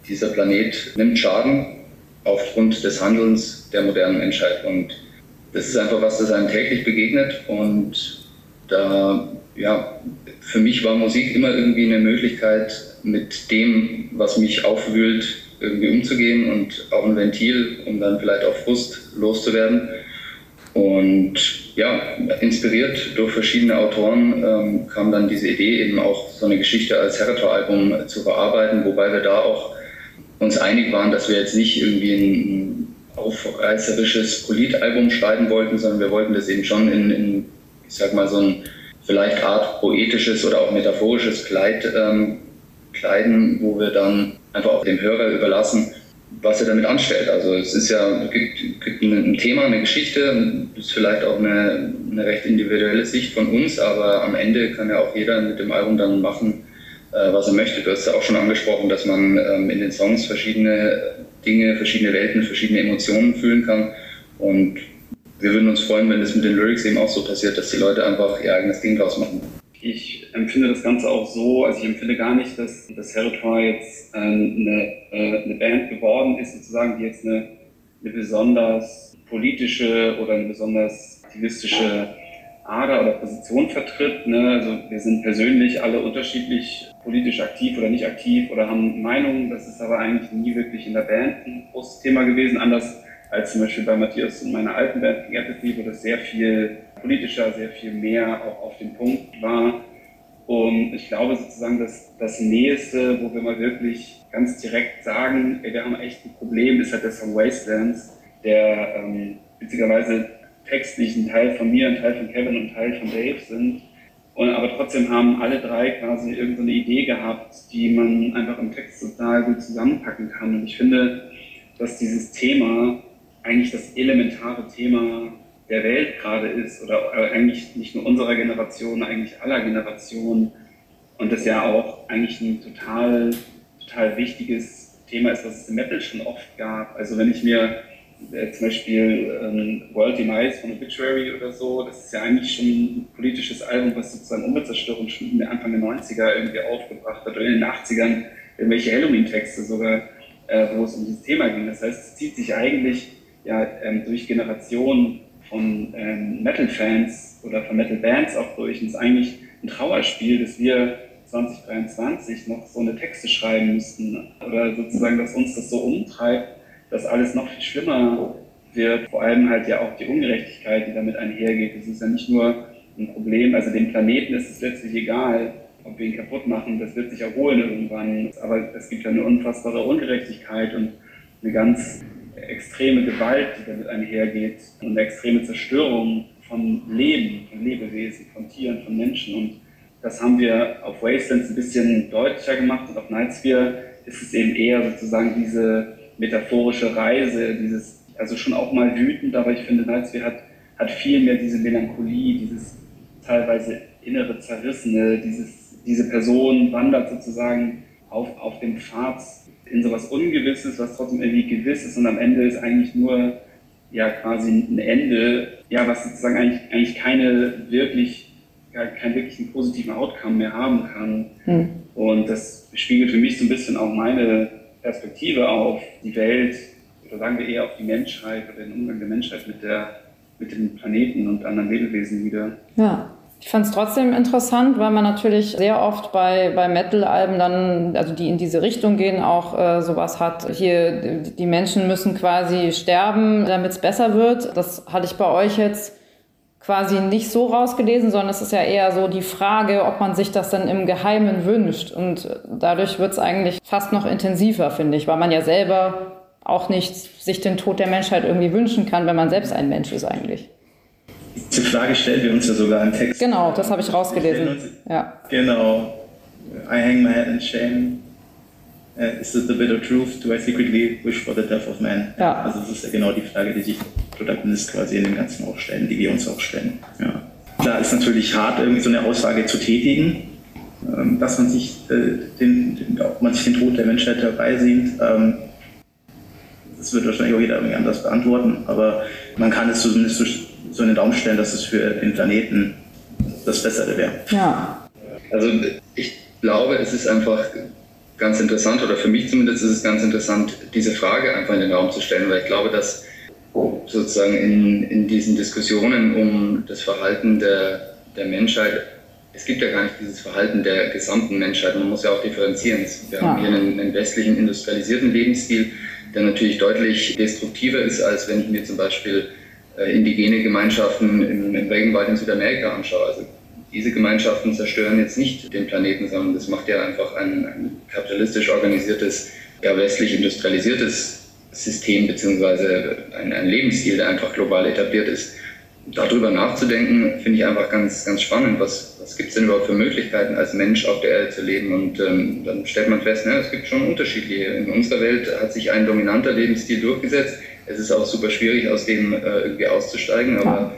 dieser Planet nimmt Schaden aufgrund des Handelns der modernen Menschheit und das ist einfach was, das einem täglich begegnet und da, ja, für mich war Musik immer irgendwie eine Möglichkeit, mit dem, was mich aufwühlt, irgendwie umzugehen und auch ein Ventil, um dann vielleicht auch Frust loszuwerden. Und ja, inspiriert durch verschiedene Autoren ähm, kam dann diese Idee, eben auch so eine Geschichte als Heritor-Album zu verarbeiten, wobei wir da auch uns einig waren, dass wir jetzt nicht irgendwie ein aufreißerisches Politalbum schreiben wollten, sondern wir wollten das eben schon in, in ich sag mal, so ein vielleicht Art poetisches oder auch metaphorisches Kleid ähm, kleiden, wo wir dann einfach auch dem Hörer überlassen, was er damit anstellt. Also es ist ja, gibt, gibt ein Thema, eine Geschichte, ist vielleicht auch eine, eine recht individuelle Sicht von uns, aber am Ende kann ja auch jeder mit dem Album dann machen, was er möchte. Du hast ja auch schon angesprochen, dass man ähm, in den Songs verschiedene Dinge, verschiedene Welten, verschiedene Emotionen fühlen kann und wir würden uns freuen, wenn das mit den Lyrics eben auch so passiert, dass die Leute einfach ihr eigenes Ding draus machen. Ich empfinde das Ganze auch so, also ich empfinde gar nicht, dass das Heritor jetzt äh, eine, äh, eine, Band geworden ist, sozusagen, die jetzt eine, eine besonders politische oder eine besonders aktivistische Ader oder Position vertritt. Ne? Also wir sind persönlich alle unterschiedlich politisch aktiv oder nicht aktiv oder haben Meinungen. Das ist aber eigentlich nie wirklich in der Band ein großes Thema gewesen, anders als zum Beispiel bei Matthias und meiner alten Band King Apathy, wo das sehr viel politischer, sehr viel mehr auch auf den Punkt war. Und ich glaube sozusagen, dass das Nächste, wo wir mal wirklich ganz direkt sagen, ey, wir haben echt ein Problem, ist halt der Song Wastelands, der ähm, witzigerweise textlich ein Teil von mir, ein Teil von Kevin und ein Teil von Dave sind. Und, aber trotzdem haben alle drei quasi irgendeine Idee gehabt, die man einfach im Text total gut zusammenpacken kann. Und ich finde, dass dieses Thema eigentlich das elementare Thema der Welt gerade ist oder eigentlich nicht nur unserer Generation, eigentlich aller Generationen und das ja auch eigentlich ein total, total wichtiges Thema ist, was es im Metal schon oft gab. Also wenn ich mir äh, zum Beispiel ähm, World Demise von Obituary oder so, das ist ja eigentlich schon ein politisches Album, was sozusagen Umweltzerstörung schon in Anfang der 90er irgendwie aufgebracht hat oder in den 80ern irgendwelche Halloween-Texte sogar, äh, wo es um dieses Thema ging. Das heißt, es zieht sich eigentlich ja ähm, durch Generationen von ähm, Metal-Fans oder von Metal-Bands auch durch. Und es ist eigentlich ein Trauerspiel, dass wir 2023 noch so eine Texte schreiben müssten oder sozusagen, dass uns das so umtreibt, dass alles noch viel schlimmer wird. Vor allem halt ja auch die Ungerechtigkeit, die damit einhergeht. Es ist ja nicht nur ein Problem, also dem Planeten ist es letztlich egal, ob wir ihn kaputt machen, das wird sich erholen irgendwann. Aber es gibt ja eine unfassbare Ungerechtigkeit und eine ganz extreme Gewalt, die damit einhergeht und eine extreme Zerstörung von Leben, von Lebewesen, von Tieren, von Menschen. Und das haben wir auf Wastelands ein bisschen deutlicher gemacht und auf Nightsphere ist es eben eher sozusagen diese metaphorische Reise, dieses, also schon auch mal wütend, aber ich finde, Nightsphere hat, hat viel mehr diese Melancholie, dieses teilweise innere Zerrissene, dieses, diese Person wandert sozusagen auf, auf dem Pfad in sowas Ungewisses, was trotzdem irgendwie gewiss ist und am Ende ist eigentlich nur ja quasi ein Ende, ja, was sozusagen eigentlich, eigentlich keine wirklich, ja, keinen wirklichen positiven Outcome mehr haben kann. Hm. Und das spiegelt für mich so ein bisschen auch meine Perspektive auf die Welt oder sagen wir eher auf die Menschheit oder den Umgang der Menschheit mit der mit dem Planeten und anderen Lebewesen wieder. Ja. Ich fand es trotzdem interessant, weil man natürlich sehr oft bei, bei Metal-Alben dann, also die in diese Richtung gehen, auch äh, sowas hat. Hier, die Menschen müssen quasi sterben, damit es besser wird. Das hatte ich bei euch jetzt quasi nicht so rausgelesen, sondern es ist ja eher so die Frage, ob man sich das dann im Geheimen wünscht. Und dadurch wird es eigentlich fast noch intensiver, finde ich, weil man ja selber auch nicht sich den Tod der Menschheit irgendwie wünschen kann, wenn man selbst ein Mensch ist eigentlich. Diese Frage stellen wir uns ja sogar im Text. Genau, das habe ich rausgelesen. Uns, ja. Genau. I hang my head in shame. Uh, is it the bitter truth? Do I secretly wish for the death of man? Ja. Also das ist ja genau die Frage, die sich Protagonist quasi in dem Ganzen auch stellen, die wir uns auch stellen. Ja. Klar ist natürlich hart, irgendwie so eine Aussage zu tätigen, ähm, dass man sich, äh, den, den, ob man sich den Tod der Menschheit herbeisehnt. Ähm, das wird wahrscheinlich auch jeder irgendwie anders beantworten, aber man kann es zumindest so so in den Raum stellen, dass es für den Planeten das Bessere wäre. Ja. Also ich glaube, es ist einfach ganz interessant, oder für mich zumindest ist es ganz interessant, diese Frage einfach in den Raum zu stellen, weil ich glaube, dass sozusagen in, in diesen Diskussionen um das Verhalten der, der Menschheit, es gibt ja gar nicht dieses Verhalten der gesamten Menschheit, man muss ja auch differenzieren. Wir ja. haben hier einen, einen westlichen industrialisierten Lebensstil, der natürlich deutlich destruktiver ist, als wenn ich mir zum Beispiel äh, indigene Gemeinschaften im, im Regenwald in Südamerika anschaue. Also diese Gemeinschaften zerstören jetzt nicht den Planeten, sondern das macht ja einfach ein, ein kapitalistisch organisiertes, ja westlich industrialisiertes System beziehungsweise ein, ein Lebensstil, der einfach global etabliert ist. Darüber nachzudenken, finde ich einfach ganz, ganz spannend. Was, was gibt es denn überhaupt für Möglichkeiten, als Mensch auf der Erde zu leben? Und ähm, dann stellt man fest, ne, es gibt schon unterschiedliche. In unserer Welt hat sich ein dominanter Lebensstil durchgesetzt es ist auch super schwierig, aus dem äh, irgendwie auszusteigen. Aber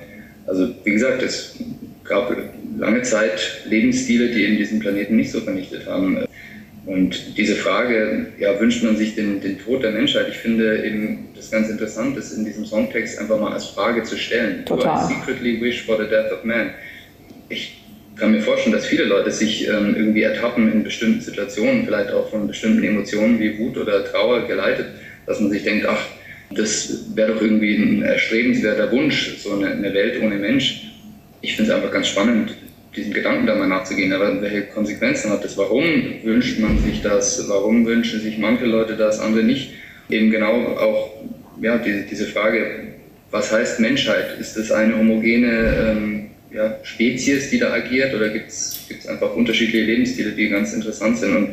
also wie gesagt, es gab lange Zeit Lebensstile, die eben diesen Planeten nicht so vernichtet haben. Und diese Frage, ja, wünscht man sich den, den Tod der Menschheit? Ich finde eben das ganz interessant, das in diesem Songtext einfach mal als Frage zu stellen. Total. Do I secretly wish for the death of man? Ich kann mir vorstellen, dass viele Leute sich ähm, irgendwie ertappen in bestimmten Situationen, vielleicht auch von bestimmten Emotionen wie Wut oder Trauer geleitet, dass man sich denkt, ach, das wäre doch irgendwie ein erstrebenswerter Wunsch, so eine, eine Welt ohne Mensch. Ich finde es einfach ganz spannend, diesem Gedanken da mal nachzugehen. Aber welche Konsequenzen hat das? Warum wünscht man sich das? Warum wünschen sich manche Leute das, andere nicht? Eben genau auch ja, diese, diese Frage, was heißt Menschheit? Ist das eine homogene ähm, ja, Spezies, die da agiert, oder gibt es einfach unterschiedliche Lebensstile, die ganz interessant sind? Und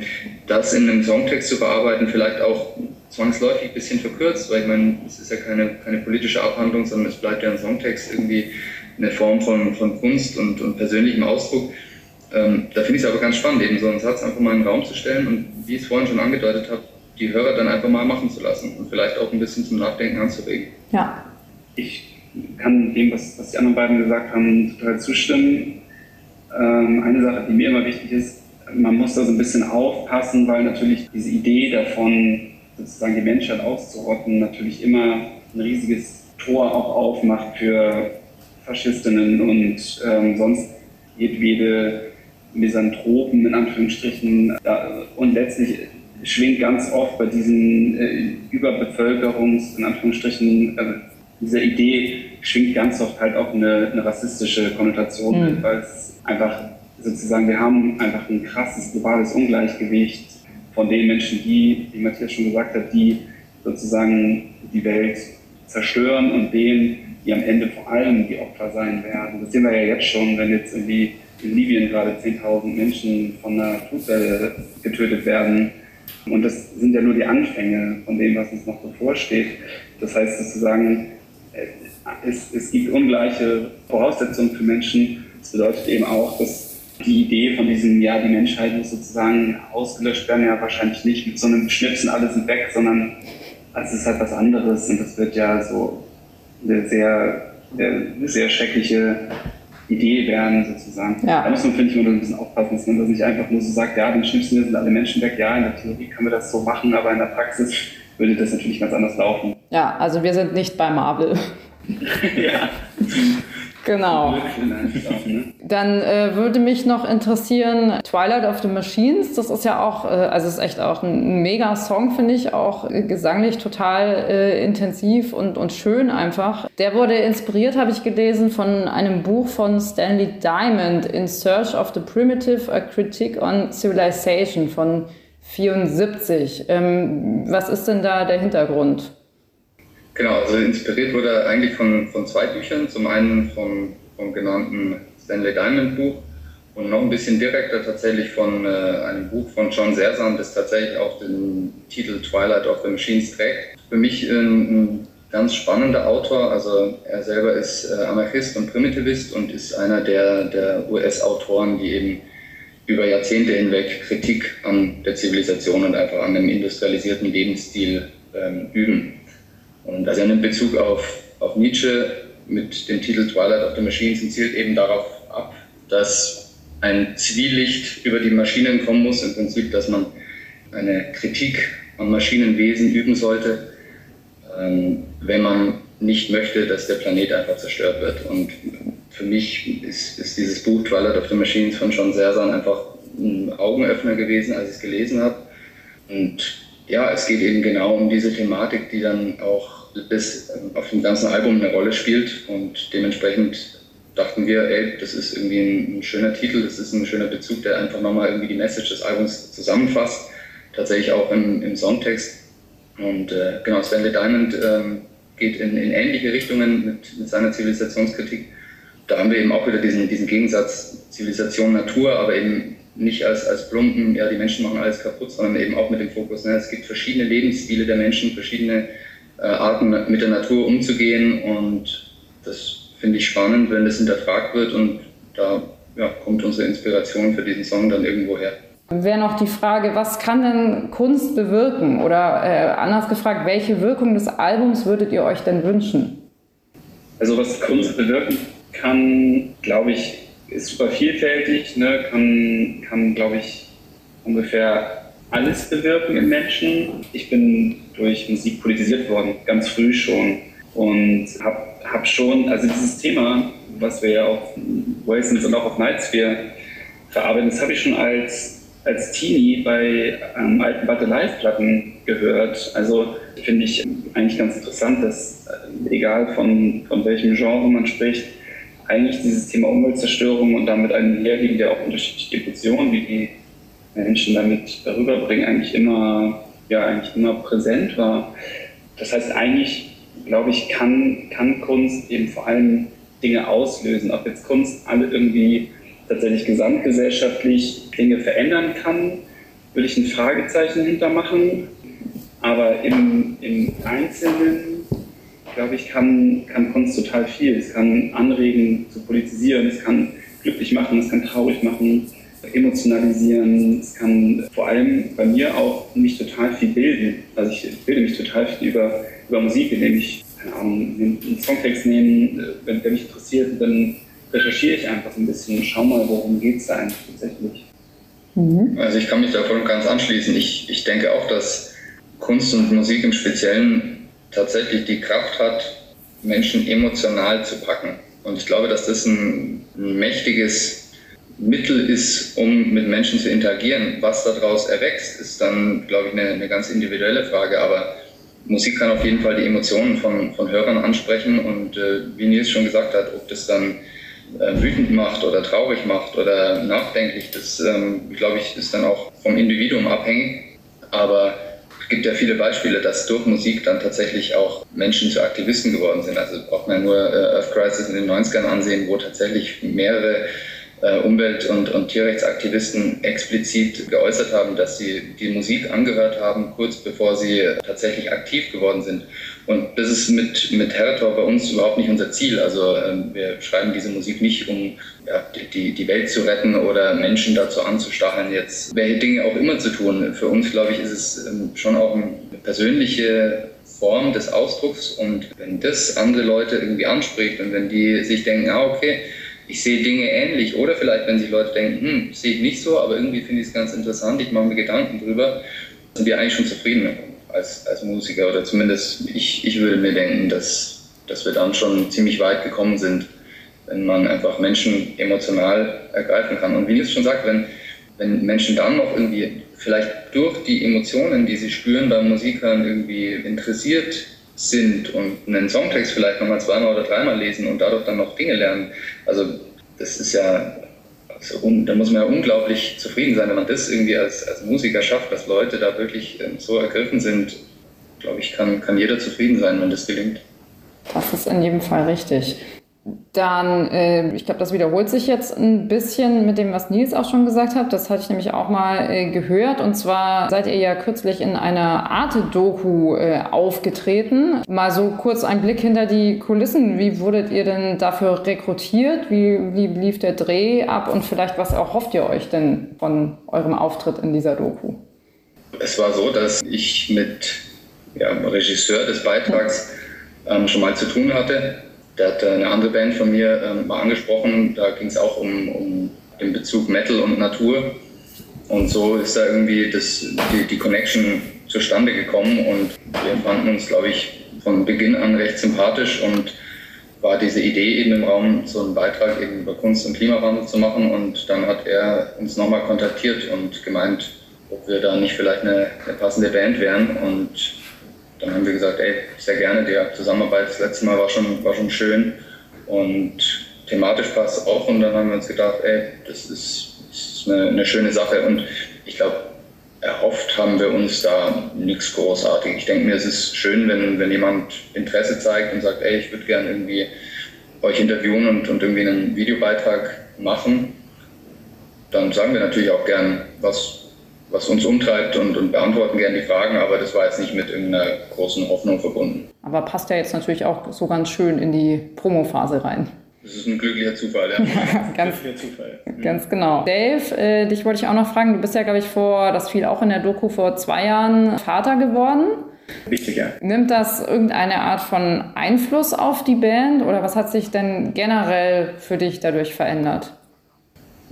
das in einem Songtext zu bearbeiten, vielleicht auch zwangsläufig ein bisschen verkürzt, weil ich meine, es ist ja keine, keine politische Abhandlung, sondern es bleibt ja ein Songtext irgendwie eine Form von, von Kunst und, und persönlichem Ausdruck. Ähm, da finde ich es aber ganz spannend, eben so einen Satz einfach mal in den Raum zu stellen und wie ich es vorhin schon angedeutet habe, die Hörer dann einfach mal machen zu lassen und vielleicht auch ein bisschen zum Nachdenken anzuregen. Ja. Ich kann dem, was, was die anderen beiden gesagt haben, total zustimmen. Ähm, eine Sache, die mir immer wichtig ist, man muss da so ein bisschen aufpassen, weil natürlich diese Idee davon, sozusagen die Menschheit auszurotten, natürlich immer ein riesiges Tor auch aufmacht für Faschistinnen und ähm, sonst jedwede Misanthropen in Anführungsstrichen. Und letztlich schwingt ganz oft bei diesen äh, Überbevölkerungs, in Anführungsstrichen, äh, dieser Idee schwingt ganz oft halt auch eine, eine rassistische Konnotation mhm. mit, weil es einfach sozusagen, wir haben einfach ein krasses globales Ungleichgewicht von den Menschen, die, wie Matthias schon gesagt hat, die sozusagen die Welt zerstören und denen, die am Ende vor allem die Opfer sein werden. Das sehen wir ja jetzt schon, wenn jetzt irgendwie in Libyen gerade 10.000 Menschen von einer Flugzelle getötet werden. Und das sind ja nur die Anfänge von dem, was uns noch bevorsteht. Das heißt sozusagen, es, es gibt ungleiche Voraussetzungen für Menschen. Das bedeutet eben auch, dass die Idee von diesem, ja, die Menschheit muss sozusagen ausgelöscht werden, ja wahrscheinlich nicht mit so einem Schnipsen, alle sind weg, sondern es ist halt was anderes und das wird ja so eine sehr, eine sehr schreckliche Idee werden, sozusagen. Ja. Da muss man, finde ich, immer ein bisschen aufpassen, dass man das nicht einfach nur so sagt, ja, den Schnipsen wir sind alle Menschen weg. Ja, in der Theorie können wir das so machen, aber in der Praxis würde das natürlich ganz anders laufen. Ja, also wir sind nicht bei Marvel. ja. Genau. Dann äh, würde mich noch interessieren, Twilight of the Machines, das ist ja auch, äh, also ist echt auch ein mega Song, finde ich, auch gesanglich total äh, intensiv und, und schön einfach. Der wurde inspiriert, habe ich gelesen, von einem Buch von Stanley Diamond, In Search of the Primitive, A Critique on Civilization von 74. Ähm, was ist denn da der Hintergrund? Genau, also inspiriert wurde er eigentlich von, von zwei Büchern. Zum einen vom, vom genannten Stanley Diamond Buch und noch ein bisschen direkter tatsächlich von äh, einem Buch von John Sersan, das tatsächlich auch den Titel Twilight of the Machines trägt. Für mich ein, ein ganz spannender Autor. Also er selber ist äh, Anarchist und Primitivist und ist einer der, der US-Autoren, die eben über Jahrzehnte hinweg Kritik an der Zivilisation und einfach an einem industrialisierten Lebensstil ähm, üben. Und also er nimmt Bezug auf, auf Nietzsche mit dem Titel Twilight of the Machines und zielt eben darauf ab, dass ein Zwielicht über die Maschinen kommen muss, im Prinzip, dass man eine Kritik am Maschinenwesen üben sollte, ähm, wenn man nicht möchte, dass der Planet einfach zerstört wird. Und für mich ist, ist dieses Buch Twilight of the Machines von John Sersan einfach ein Augenöffner gewesen, als ich es gelesen habe. Und ja, es geht eben genau um diese Thematik, die dann auch bis ähm, auf dem ganzen Album eine Rolle spielt und dementsprechend dachten wir, ey, das ist irgendwie ein, ein schöner Titel, das ist ein schöner Bezug, der einfach nochmal irgendwie die Message des Albums zusammenfasst, tatsächlich auch im, im Songtext. Und äh, genau, Stanley Diamond ähm, geht in, in, ähnliche Richtungen mit, mit seiner Zivilisationskritik. Da haben wir eben auch wieder diesen, diesen Gegensatz Zivilisation-Natur, aber eben nicht als, als plumpen, ja, die Menschen machen alles kaputt, sondern eben auch mit dem Fokus, ne, es gibt verschiedene Lebensstile der Menschen, verschiedene äh, Arten mit der Natur umzugehen und das finde ich spannend, wenn das hinterfragt wird und da ja, kommt unsere Inspiration für diesen Song dann irgendwo her. Wäre noch die Frage, was kann denn Kunst bewirken? Oder äh, anders gefragt, welche Wirkung des Albums würdet ihr euch denn wünschen? Also was Kunst bewirken kann, glaube ich, ist super vielfältig, ne? kann, kann glaube ich, ungefähr alles bewirken im Menschen. Ich bin durch Musik politisiert worden, ganz früh schon. Und habe hab schon, also dieses Thema, was wir ja auf Wasons und auch auf Nightsphere verarbeiten, das habe ich schon als, als Teenie bei ähm, alten Battle Live-Platten gehört. Also finde ich eigentlich ganz interessant, dass äh, egal von, von welchem Genre man spricht, eigentlich dieses Thema Umweltzerstörung und damit einherliegende auch unterschiedliche Emotionen, wie die Menschen damit darüber bringen, eigentlich immer, ja, eigentlich immer präsent war. Das heißt, eigentlich, glaube ich, kann, kann Kunst eben vor allem Dinge auslösen. Ob jetzt Kunst alle irgendwie tatsächlich gesamtgesellschaftlich Dinge verändern kann, würde ich ein Fragezeichen hintermachen. Aber im, im Einzelnen, glaube ich, kann, kann Kunst total viel. Es kann anregen zu politisieren, es kann glücklich machen, es kann traurig machen emotionalisieren. Es kann vor allem bei mir auch mich total viel bilden. Also ich bilde mich total viel über, über Musik, indem ich keine Ahnung, einen Songtext nehme, wenn der mich interessiert, dann recherchiere ich einfach ein bisschen und schau mal, worum geht es da eigentlich tatsächlich. Mhm. Also ich kann mich da voll und ganz anschließen. Ich, ich denke auch, dass Kunst und Musik im Speziellen tatsächlich die Kraft hat, Menschen emotional zu packen. Und ich glaube, dass das ein, ein mächtiges Mittel ist, um mit Menschen zu interagieren. Was daraus erwächst, ist dann, glaube ich, eine, eine, ganz individuelle Frage. Aber Musik kann auf jeden Fall die Emotionen von, von Hörern ansprechen. Und äh, wie Nils schon gesagt hat, ob das dann äh, wütend macht oder traurig macht oder nachdenklich, das, ähm, glaube ich, ist dann auch vom Individuum abhängig. Aber gibt ja viele Beispiele, dass durch Musik dann tatsächlich auch Menschen zu Aktivisten geworden sind. Also braucht man nur äh, Earth Crisis in den 90ern ansehen, wo tatsächlich mehrere Umwelt- und, und Tierrechtsaktivisten explizit geäußert haben, dass sie die Musik angehört haben, kurz bevor sie tatsächlich aktiv geworden sind. Und das ist mit, mit Herretor bei uns überhaupt nicht unser Ziel. Also ähm, wir schreiben diese Musik nicht, um ja, die, die Welt zu retten oder Menschen dazu anzustacheln, jetzt welche Dinge auch immer zu tun. Für uns, glaube ich, ist es ähm, schon auch eine persönliche Form des Ausdrucks. Und wenn das andere Leute irgendwie anspricht und wenn die sich denken, ah, okay, ich sehe Dinge ähnlich. Oder vielleicht, wenn sich Leute denken, hm, sehe ich nicht so, aber irgendwie finde ich es ganz interessant, ich mache mir Gedanken drüber, sind wir eigentlich schon zufrieden als, als Musiker. Oder zumindest ich, ich würde mir denken, dass, dass wir dann schon ziemlich weit gekommen sind, wenn man einfach Menschen emotional ergreifen kann. Und wie Nils schon sagt, wenn, wenn Menschen dann noch irgendwie vielleicht durch die Emotionen, die sie spüren beim Musikhören, irgendwie interessiert sind und einen Songtext vielleicht nochmal zweimal oder dreimal lesen und dadurch dann noch Dinge lernen. Also das ist ja, also, da muss man ja unglaublich zufrieden sein, wenn man das irgendwie als, als Musiker schafft, dass Leute da wirklich ähm, so ergriffen sind. Glaube ich, kann, kann jeder zufrieden sein, wenn das gelingt. Das ist in jedem Fall richtig. Dann, äh, ich glaube, das wiederholt sich jetzt ein bisschen mit dem, was Nils auch schon gesagt hat. Das hatte ich nämlich auch mal äh, gehört. Und zwar seid ihr ja kürzlich in einer Arte-Doku äh, aufgetreten. Mal so kurz ein Blick hinter die Kulissen. Wie wurdet ihr denn dafür rekrutiert? Wie, wie lief der Dreh ab? Und vielleicht, was erhofft ihr euch denn von eurem Auftritt in dieser Doku? Es war so, dass ich mit ja, Regisseur des Beitrags ähm, schon mal zu tun hatte der hat eine andere Band von mir ähm, mal angesprochen, da ging es auch um, um den Bezug Metal und Natur. Und so ist da irgendwie das, die, die Connection zustande gekommen und wir fanden uns, glaube ich, von Beginn an recht sympathisch und war diese Idee eben im Raum, so einen Beitrag eben über Kunst und Klimawandel zu machen. Und dann hat er uns nochmal kontaktiert und gemeint, ob wir da nicht vielleicht eine, eine passende Band wären. Und dann haben wir gesagt, ey, sehr gerne, die Zusammenarbeit das letzte Mal war schon, war schon schön und thematisch passt auch und dann haben wir uns gedacht, ey, das ist, das ist eine, eine schöne Sache und ich glaube, erhofft haben wir uns da nichts großartig. Ich denke mir, es ist schön, wenn, wenn jemand Interesse zeigt und sagt, ey, ich würde gerne irgendwie euch interviewen und, und irgendwie einen Videobeitrag machen. Dann sagen wir natürlich auch gern, was, was uns umtreibt und, und beantworten gerne die Fragen, aber das war jetzt nicht mit irgendeiner großen Hoffnung verbunden. Aber passt ja jetzt natürlich auch so ganz schön in die Promophase rein. Das ist ein glücklicher Zufall, ja. ganz, Zufall. ganz genau. Dave, äh, dich wollte ich auch noch fragen, du bist ja, glaube ich, vor, das fiel auch in der Doku, vor zwei Jahren Vater geworden. Richtig, ja. Nimmt das irgendeine Art von Einfluss auf die Band oder was hat sich denn generell für dich dadurch verändert?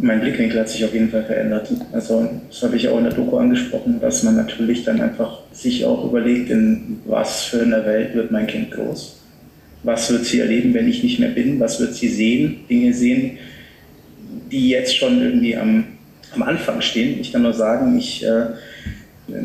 Mein Blickwinkel hat sich auf jeden Fall verändert. Also das habe ich auch in der Doku angesprochen, dass man natürlich dann einfach sich auch überlegt, in was für einer Welt wird mein Kind groß? Was wird sie erleben, wenn ich nicht mehr bin? Was wird sie sehen? Dinge sehen, die jetzt schon irgendwie am, am Anfang stehen. Ich kann nur sagen, ich, äh,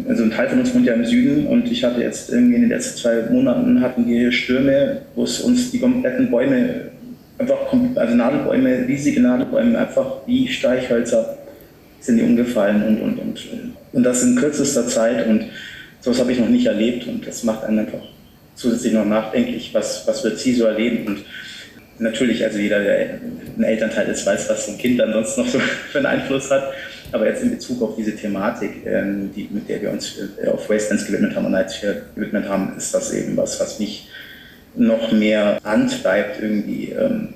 also ein Teil von uns wohnt ja im Süden und ich hatte jetzt irgendwie in den letzten zwei Monaten hatten wir Stürme, wo es uns die kompletten Bäume einfach, also Nadelbäume, riesige Nadelbäume, einfach wie Streichhölzer sind die umgefallen und, und, und, und das in kürzester Zeit und sowas habe ich noch nicht erlebt und das macht einen einfach zusätzlich noch nachdenklich, was, was wird sie so erleben und natürlich, also jeder, der ein Elternteil ist, weiß, was so ein Kind dann sonst noch so für einen Einfluss hat, aber jetzt in Bezug auf diese Thematik, ähm, die, mit der wir uns äh, auf Wastelands gewidmet haben und wir gewidmet haben, ist das eben was, was mich noch mehr antreibt, irgendwie ähm,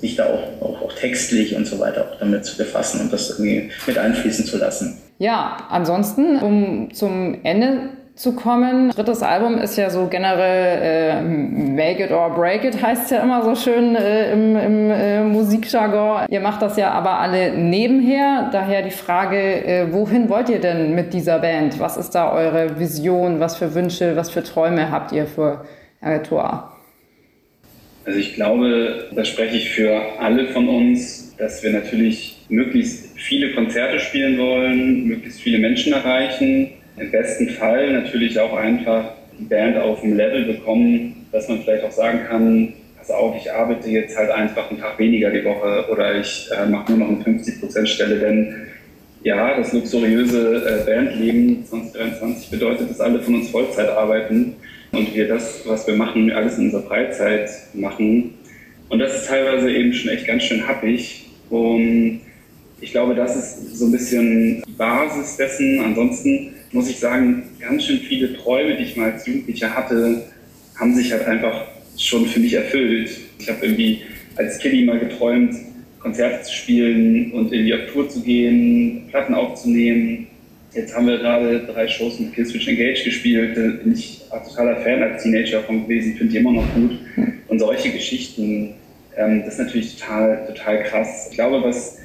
sich da auch, auch, auch, textlich und so weiter auch damit zu befassen und das irgendwie mit einfließen zu lassen. Ja, ansonsten, um zum Ende zu kommen. Drittes Album ist ja so generell äh, Make It or Break It, heißt ja immer so schön äh, im, im äh, Musikjargon. Ihr macht das ja aber alle nebenher. Daher die Frage, äh, wohin wollt ihr denn mit dieser Band? Was ist da eure Vision? Was für Wünsche, was für Träume habt ihr für Tor? Also ich glaube, da spreche ich für alle von uns, dass wir natürlich möglichst viele Konzerte spielen wollen, möglichst viele Menschen erreichen. Im besten Fall natürlich auch einfach die Band auf ein Level bekommen, dass man vielleicht auch sagen kann, pass auf, ich arbeite jetzt halt einfach einen Tag weniger die Woche oder ich äh, mache nur noch eine 50%-Stelle, denn ja, das luxuriöse äh, Bandleben 2023 bedeutet, dass alle von uns Vollzeit arbeiten und wir das, was wir machen, alles in unserer Freizeit machen. Und das ist teilweise eben schon echt ganz schön happig. Und ich glaube, das ist so ein bisschen die Basis dessen. Ansonsten muss ich sagen, ganz schön viele Träume, die ich mal als Jugendlicher hatte, haben sich halt einfach schon für mich erfüllt. Ich habe irgendwie als Kiddie mal geträumt, Konzerte zu spielen und irgendwie auf Tour zu gehen, Platten aufzunehmen. Jetzt haben wir gerade drei Shows mit Killswitch Engage gespielt. Bin ich auch totaler Fan als Teenager von gewesen, finde ich immer noch gut. Und solche Geschichten, ähm, das ist natürlich total, total krass. Ich glaube, was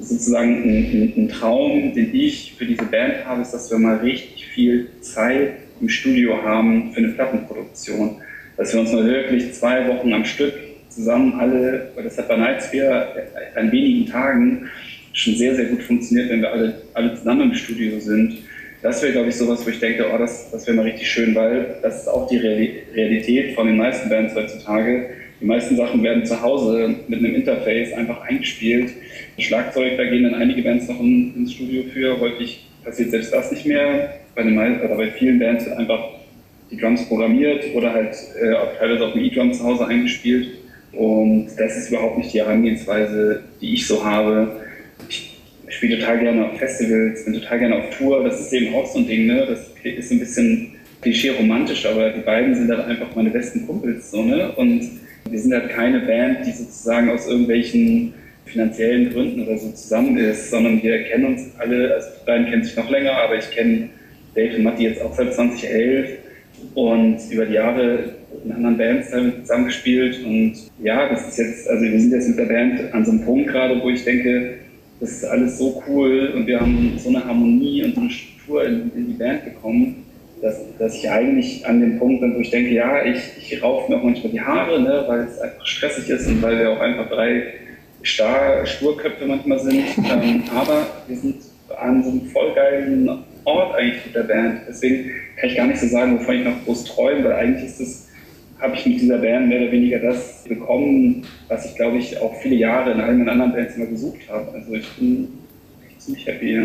sozusagen ein, ein, Traum, den ich für diese Band habe, ist, dass wir mal richtig viel Zeit im Studio haben für eine Plattenproduktion. Dass wir uns mal wirklich zwei Wochen am Stück zusammen alle, das hat bei Nightsphere an wenigen Tagen schon sehr, sehr gut funktioniert, wenn wir alle, alle zusammen im Studio sind. Das wäre, glaube ich, sowas, wo ich denke, oh, das, das wäre mal richtig schön, weil das ist auch die Realität von den meisten Bands heutzutage. Die meisten Sachen werden zu Hause mit einem Interface einfach eingespielt. Schlagzeug, da gehen dann einige Bands noch in, ins Studio für. Häufig passiert selbst das nicht mehr. Bei, den, oder bei vielen Bands wird einfach die Drums programmiert oder halt äh, teilweise auf dem E-Drum zu Hause eingespielt. Und das ist überhaupt nicht die Herangehensweise, die ich so habe. Ich spiele total gerne auf Festivals, bin total gerne auf Tour. Das ist eben auch so ein Ding, ne? Das ist ein bisschen klischee-romantisch, aber die beiden sind halt einfach meine besten Kumpels, so, ne? Und wir sind halt keine Band, die sozusagen aus irgendwelchen finanziellen Gründen oder so zusammen ist, sondern wir kennen uns alle, also die beiden kennen sich noch länger, aber ich kenne Dave und Matti jetzt auch seit 2011 und über die Jahre in anderen Bands zusammengespielt und ja, das ist jetzt, also wir sind jetzt mit der Band an so einem Punkt gerade, wo ich denke, das ist alles so cool und wir haben so eine Harmonie und so eine Struktur in, in die Band bekommen, dass, dass ich eigentlich an dem Punkt bin, wo ich denke, ja, ich, ich raufe mir auch manchmal die Haare, ne, weil es einfach stressig ist und weil wir auch einfach drei Star Sturköpfe manchmal sind. Ähm, aber wir sind an so einem voll geilen Ort eigentlich mit der Band. Deswegen kann ich gar nicht so sagen, wovon ich noch groß träume, weil eigentlich ist es, habe ich mit dieser Band mehr oder weniger das bekommen, was ich glaube ich auch viele Jahre in allen anderen Bands immer gesucht habe. Also ich bin echt ziemlich happy, ja.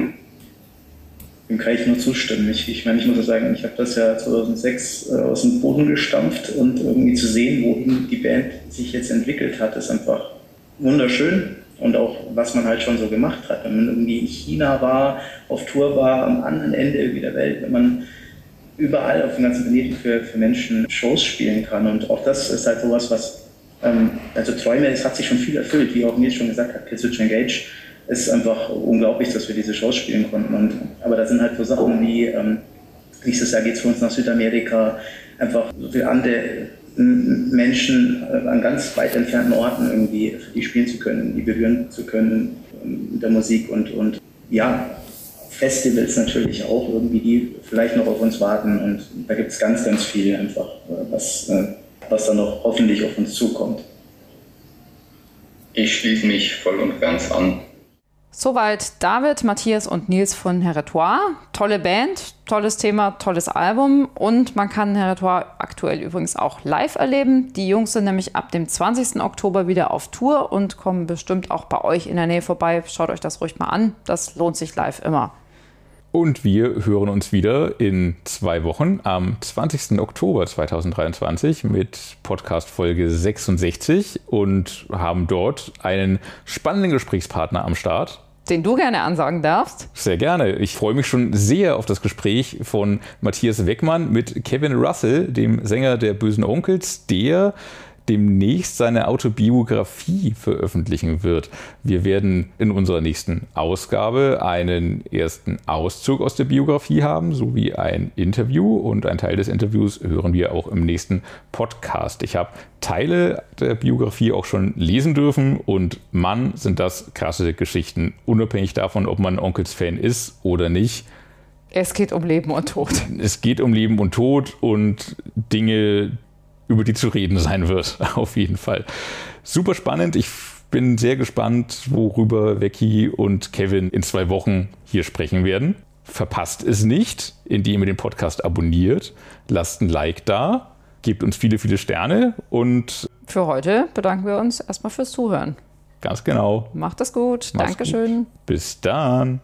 Dem kann ich nur zustimmen. Ich, ich meine, ich muss ja sagen, ich habe das ja 2006 äh, aus dem Boden gestampft und irgendwie zu sehen, wohin die Band sich jetzt entwickelt hat, ist einfach wunderschön und auch was man halt schon so gemacht hat. Wenn man irgendwie in China war, auf Tour war, am anderen Ende der Welt, wenn man überall auf dem ganzen Planeten für, für Menschen Shows spielen kann. Und auch das ist halt sowas, was, ähm, also Träume, es hat sich schon viel erfüllt, wie auch Nils schon gesagt hat, Kids Engage ist einfach unglaublich, dass wir diese Shows spielen konnten. Und, aber da sind halt so Sachen wie, ähm, nächstes Jahr geht es für uns nach Südamerika, einfach so viele andere Menschen äh, an ganz weit entfernten Orten irgendwie für die spielen zu können, die berühren zu können ähm, mit der Musik und, und ja, Festivals natürlich auch irgendwie, die vielleicht noch auf uns warten und da gibt es ganz, ganz viel einfach, äh, was, äh, was dann noch hoffentlich auf uns zukommt. Ich schließe mich voll und ganz an. Soweit David, Matthias und Nils von Herretoire. Tolle Band, tolles Thema, tolles Album und man kann Herretoire aktuell übrigens auch live erleben. Die Jungs sind nämlich ab dem 20. Oktober wieder auf Tour und kommen bestimmt auch bei euch in der Nähe vorbei. Schaut euch das ruhig mal an, das lohnt sich live immer. Und wir hören uns wieder in zwei Wochen am 20. Oktober 2023 mit Podcast Folge 66 und haben dort einen spannenden Gesprächspartner am Start den du gerne ansagen darfst. Sehr gerne. Ich freue mich schon sehr auf das Gespräch von Matthias Weckmann mit Kevin Russell, dem Sänger der Bösen Onkels, der demnächst seine Autobiografie veröffentlichen wird. Wir werden in unserer nächsten Ausgabe einen ersten Auszug aus der Biografie haben, sowie ein Interview und ein Teil des Interviews hören wir auch im nächsten Podcast. Ich habe Teile der Biografie auch schon lesen dürfen und Mann, sind das krasse Geschichten, unabhängig davon, ob man Onkels-Fan ist oder nicht. Es geht um Leben und Tod. Es geht um Leben und Tod und Dinge, über die zu reden sein wird, auf jeden Fall. Super spannend. Ich bin sehr gespannt, worüber Becky und Kevin in zwei Wochen hier sprechen werden. Verpasst es nicht, indem ihr den Podcast abonniert. Lasst ein Like da, gebt uns viele, viele Sterne und für heute bedanken wir uns erstmal fürs Zuhören. Ganz genau. Macht es gut. Macht's Dankeschön. Gut. Bis dann.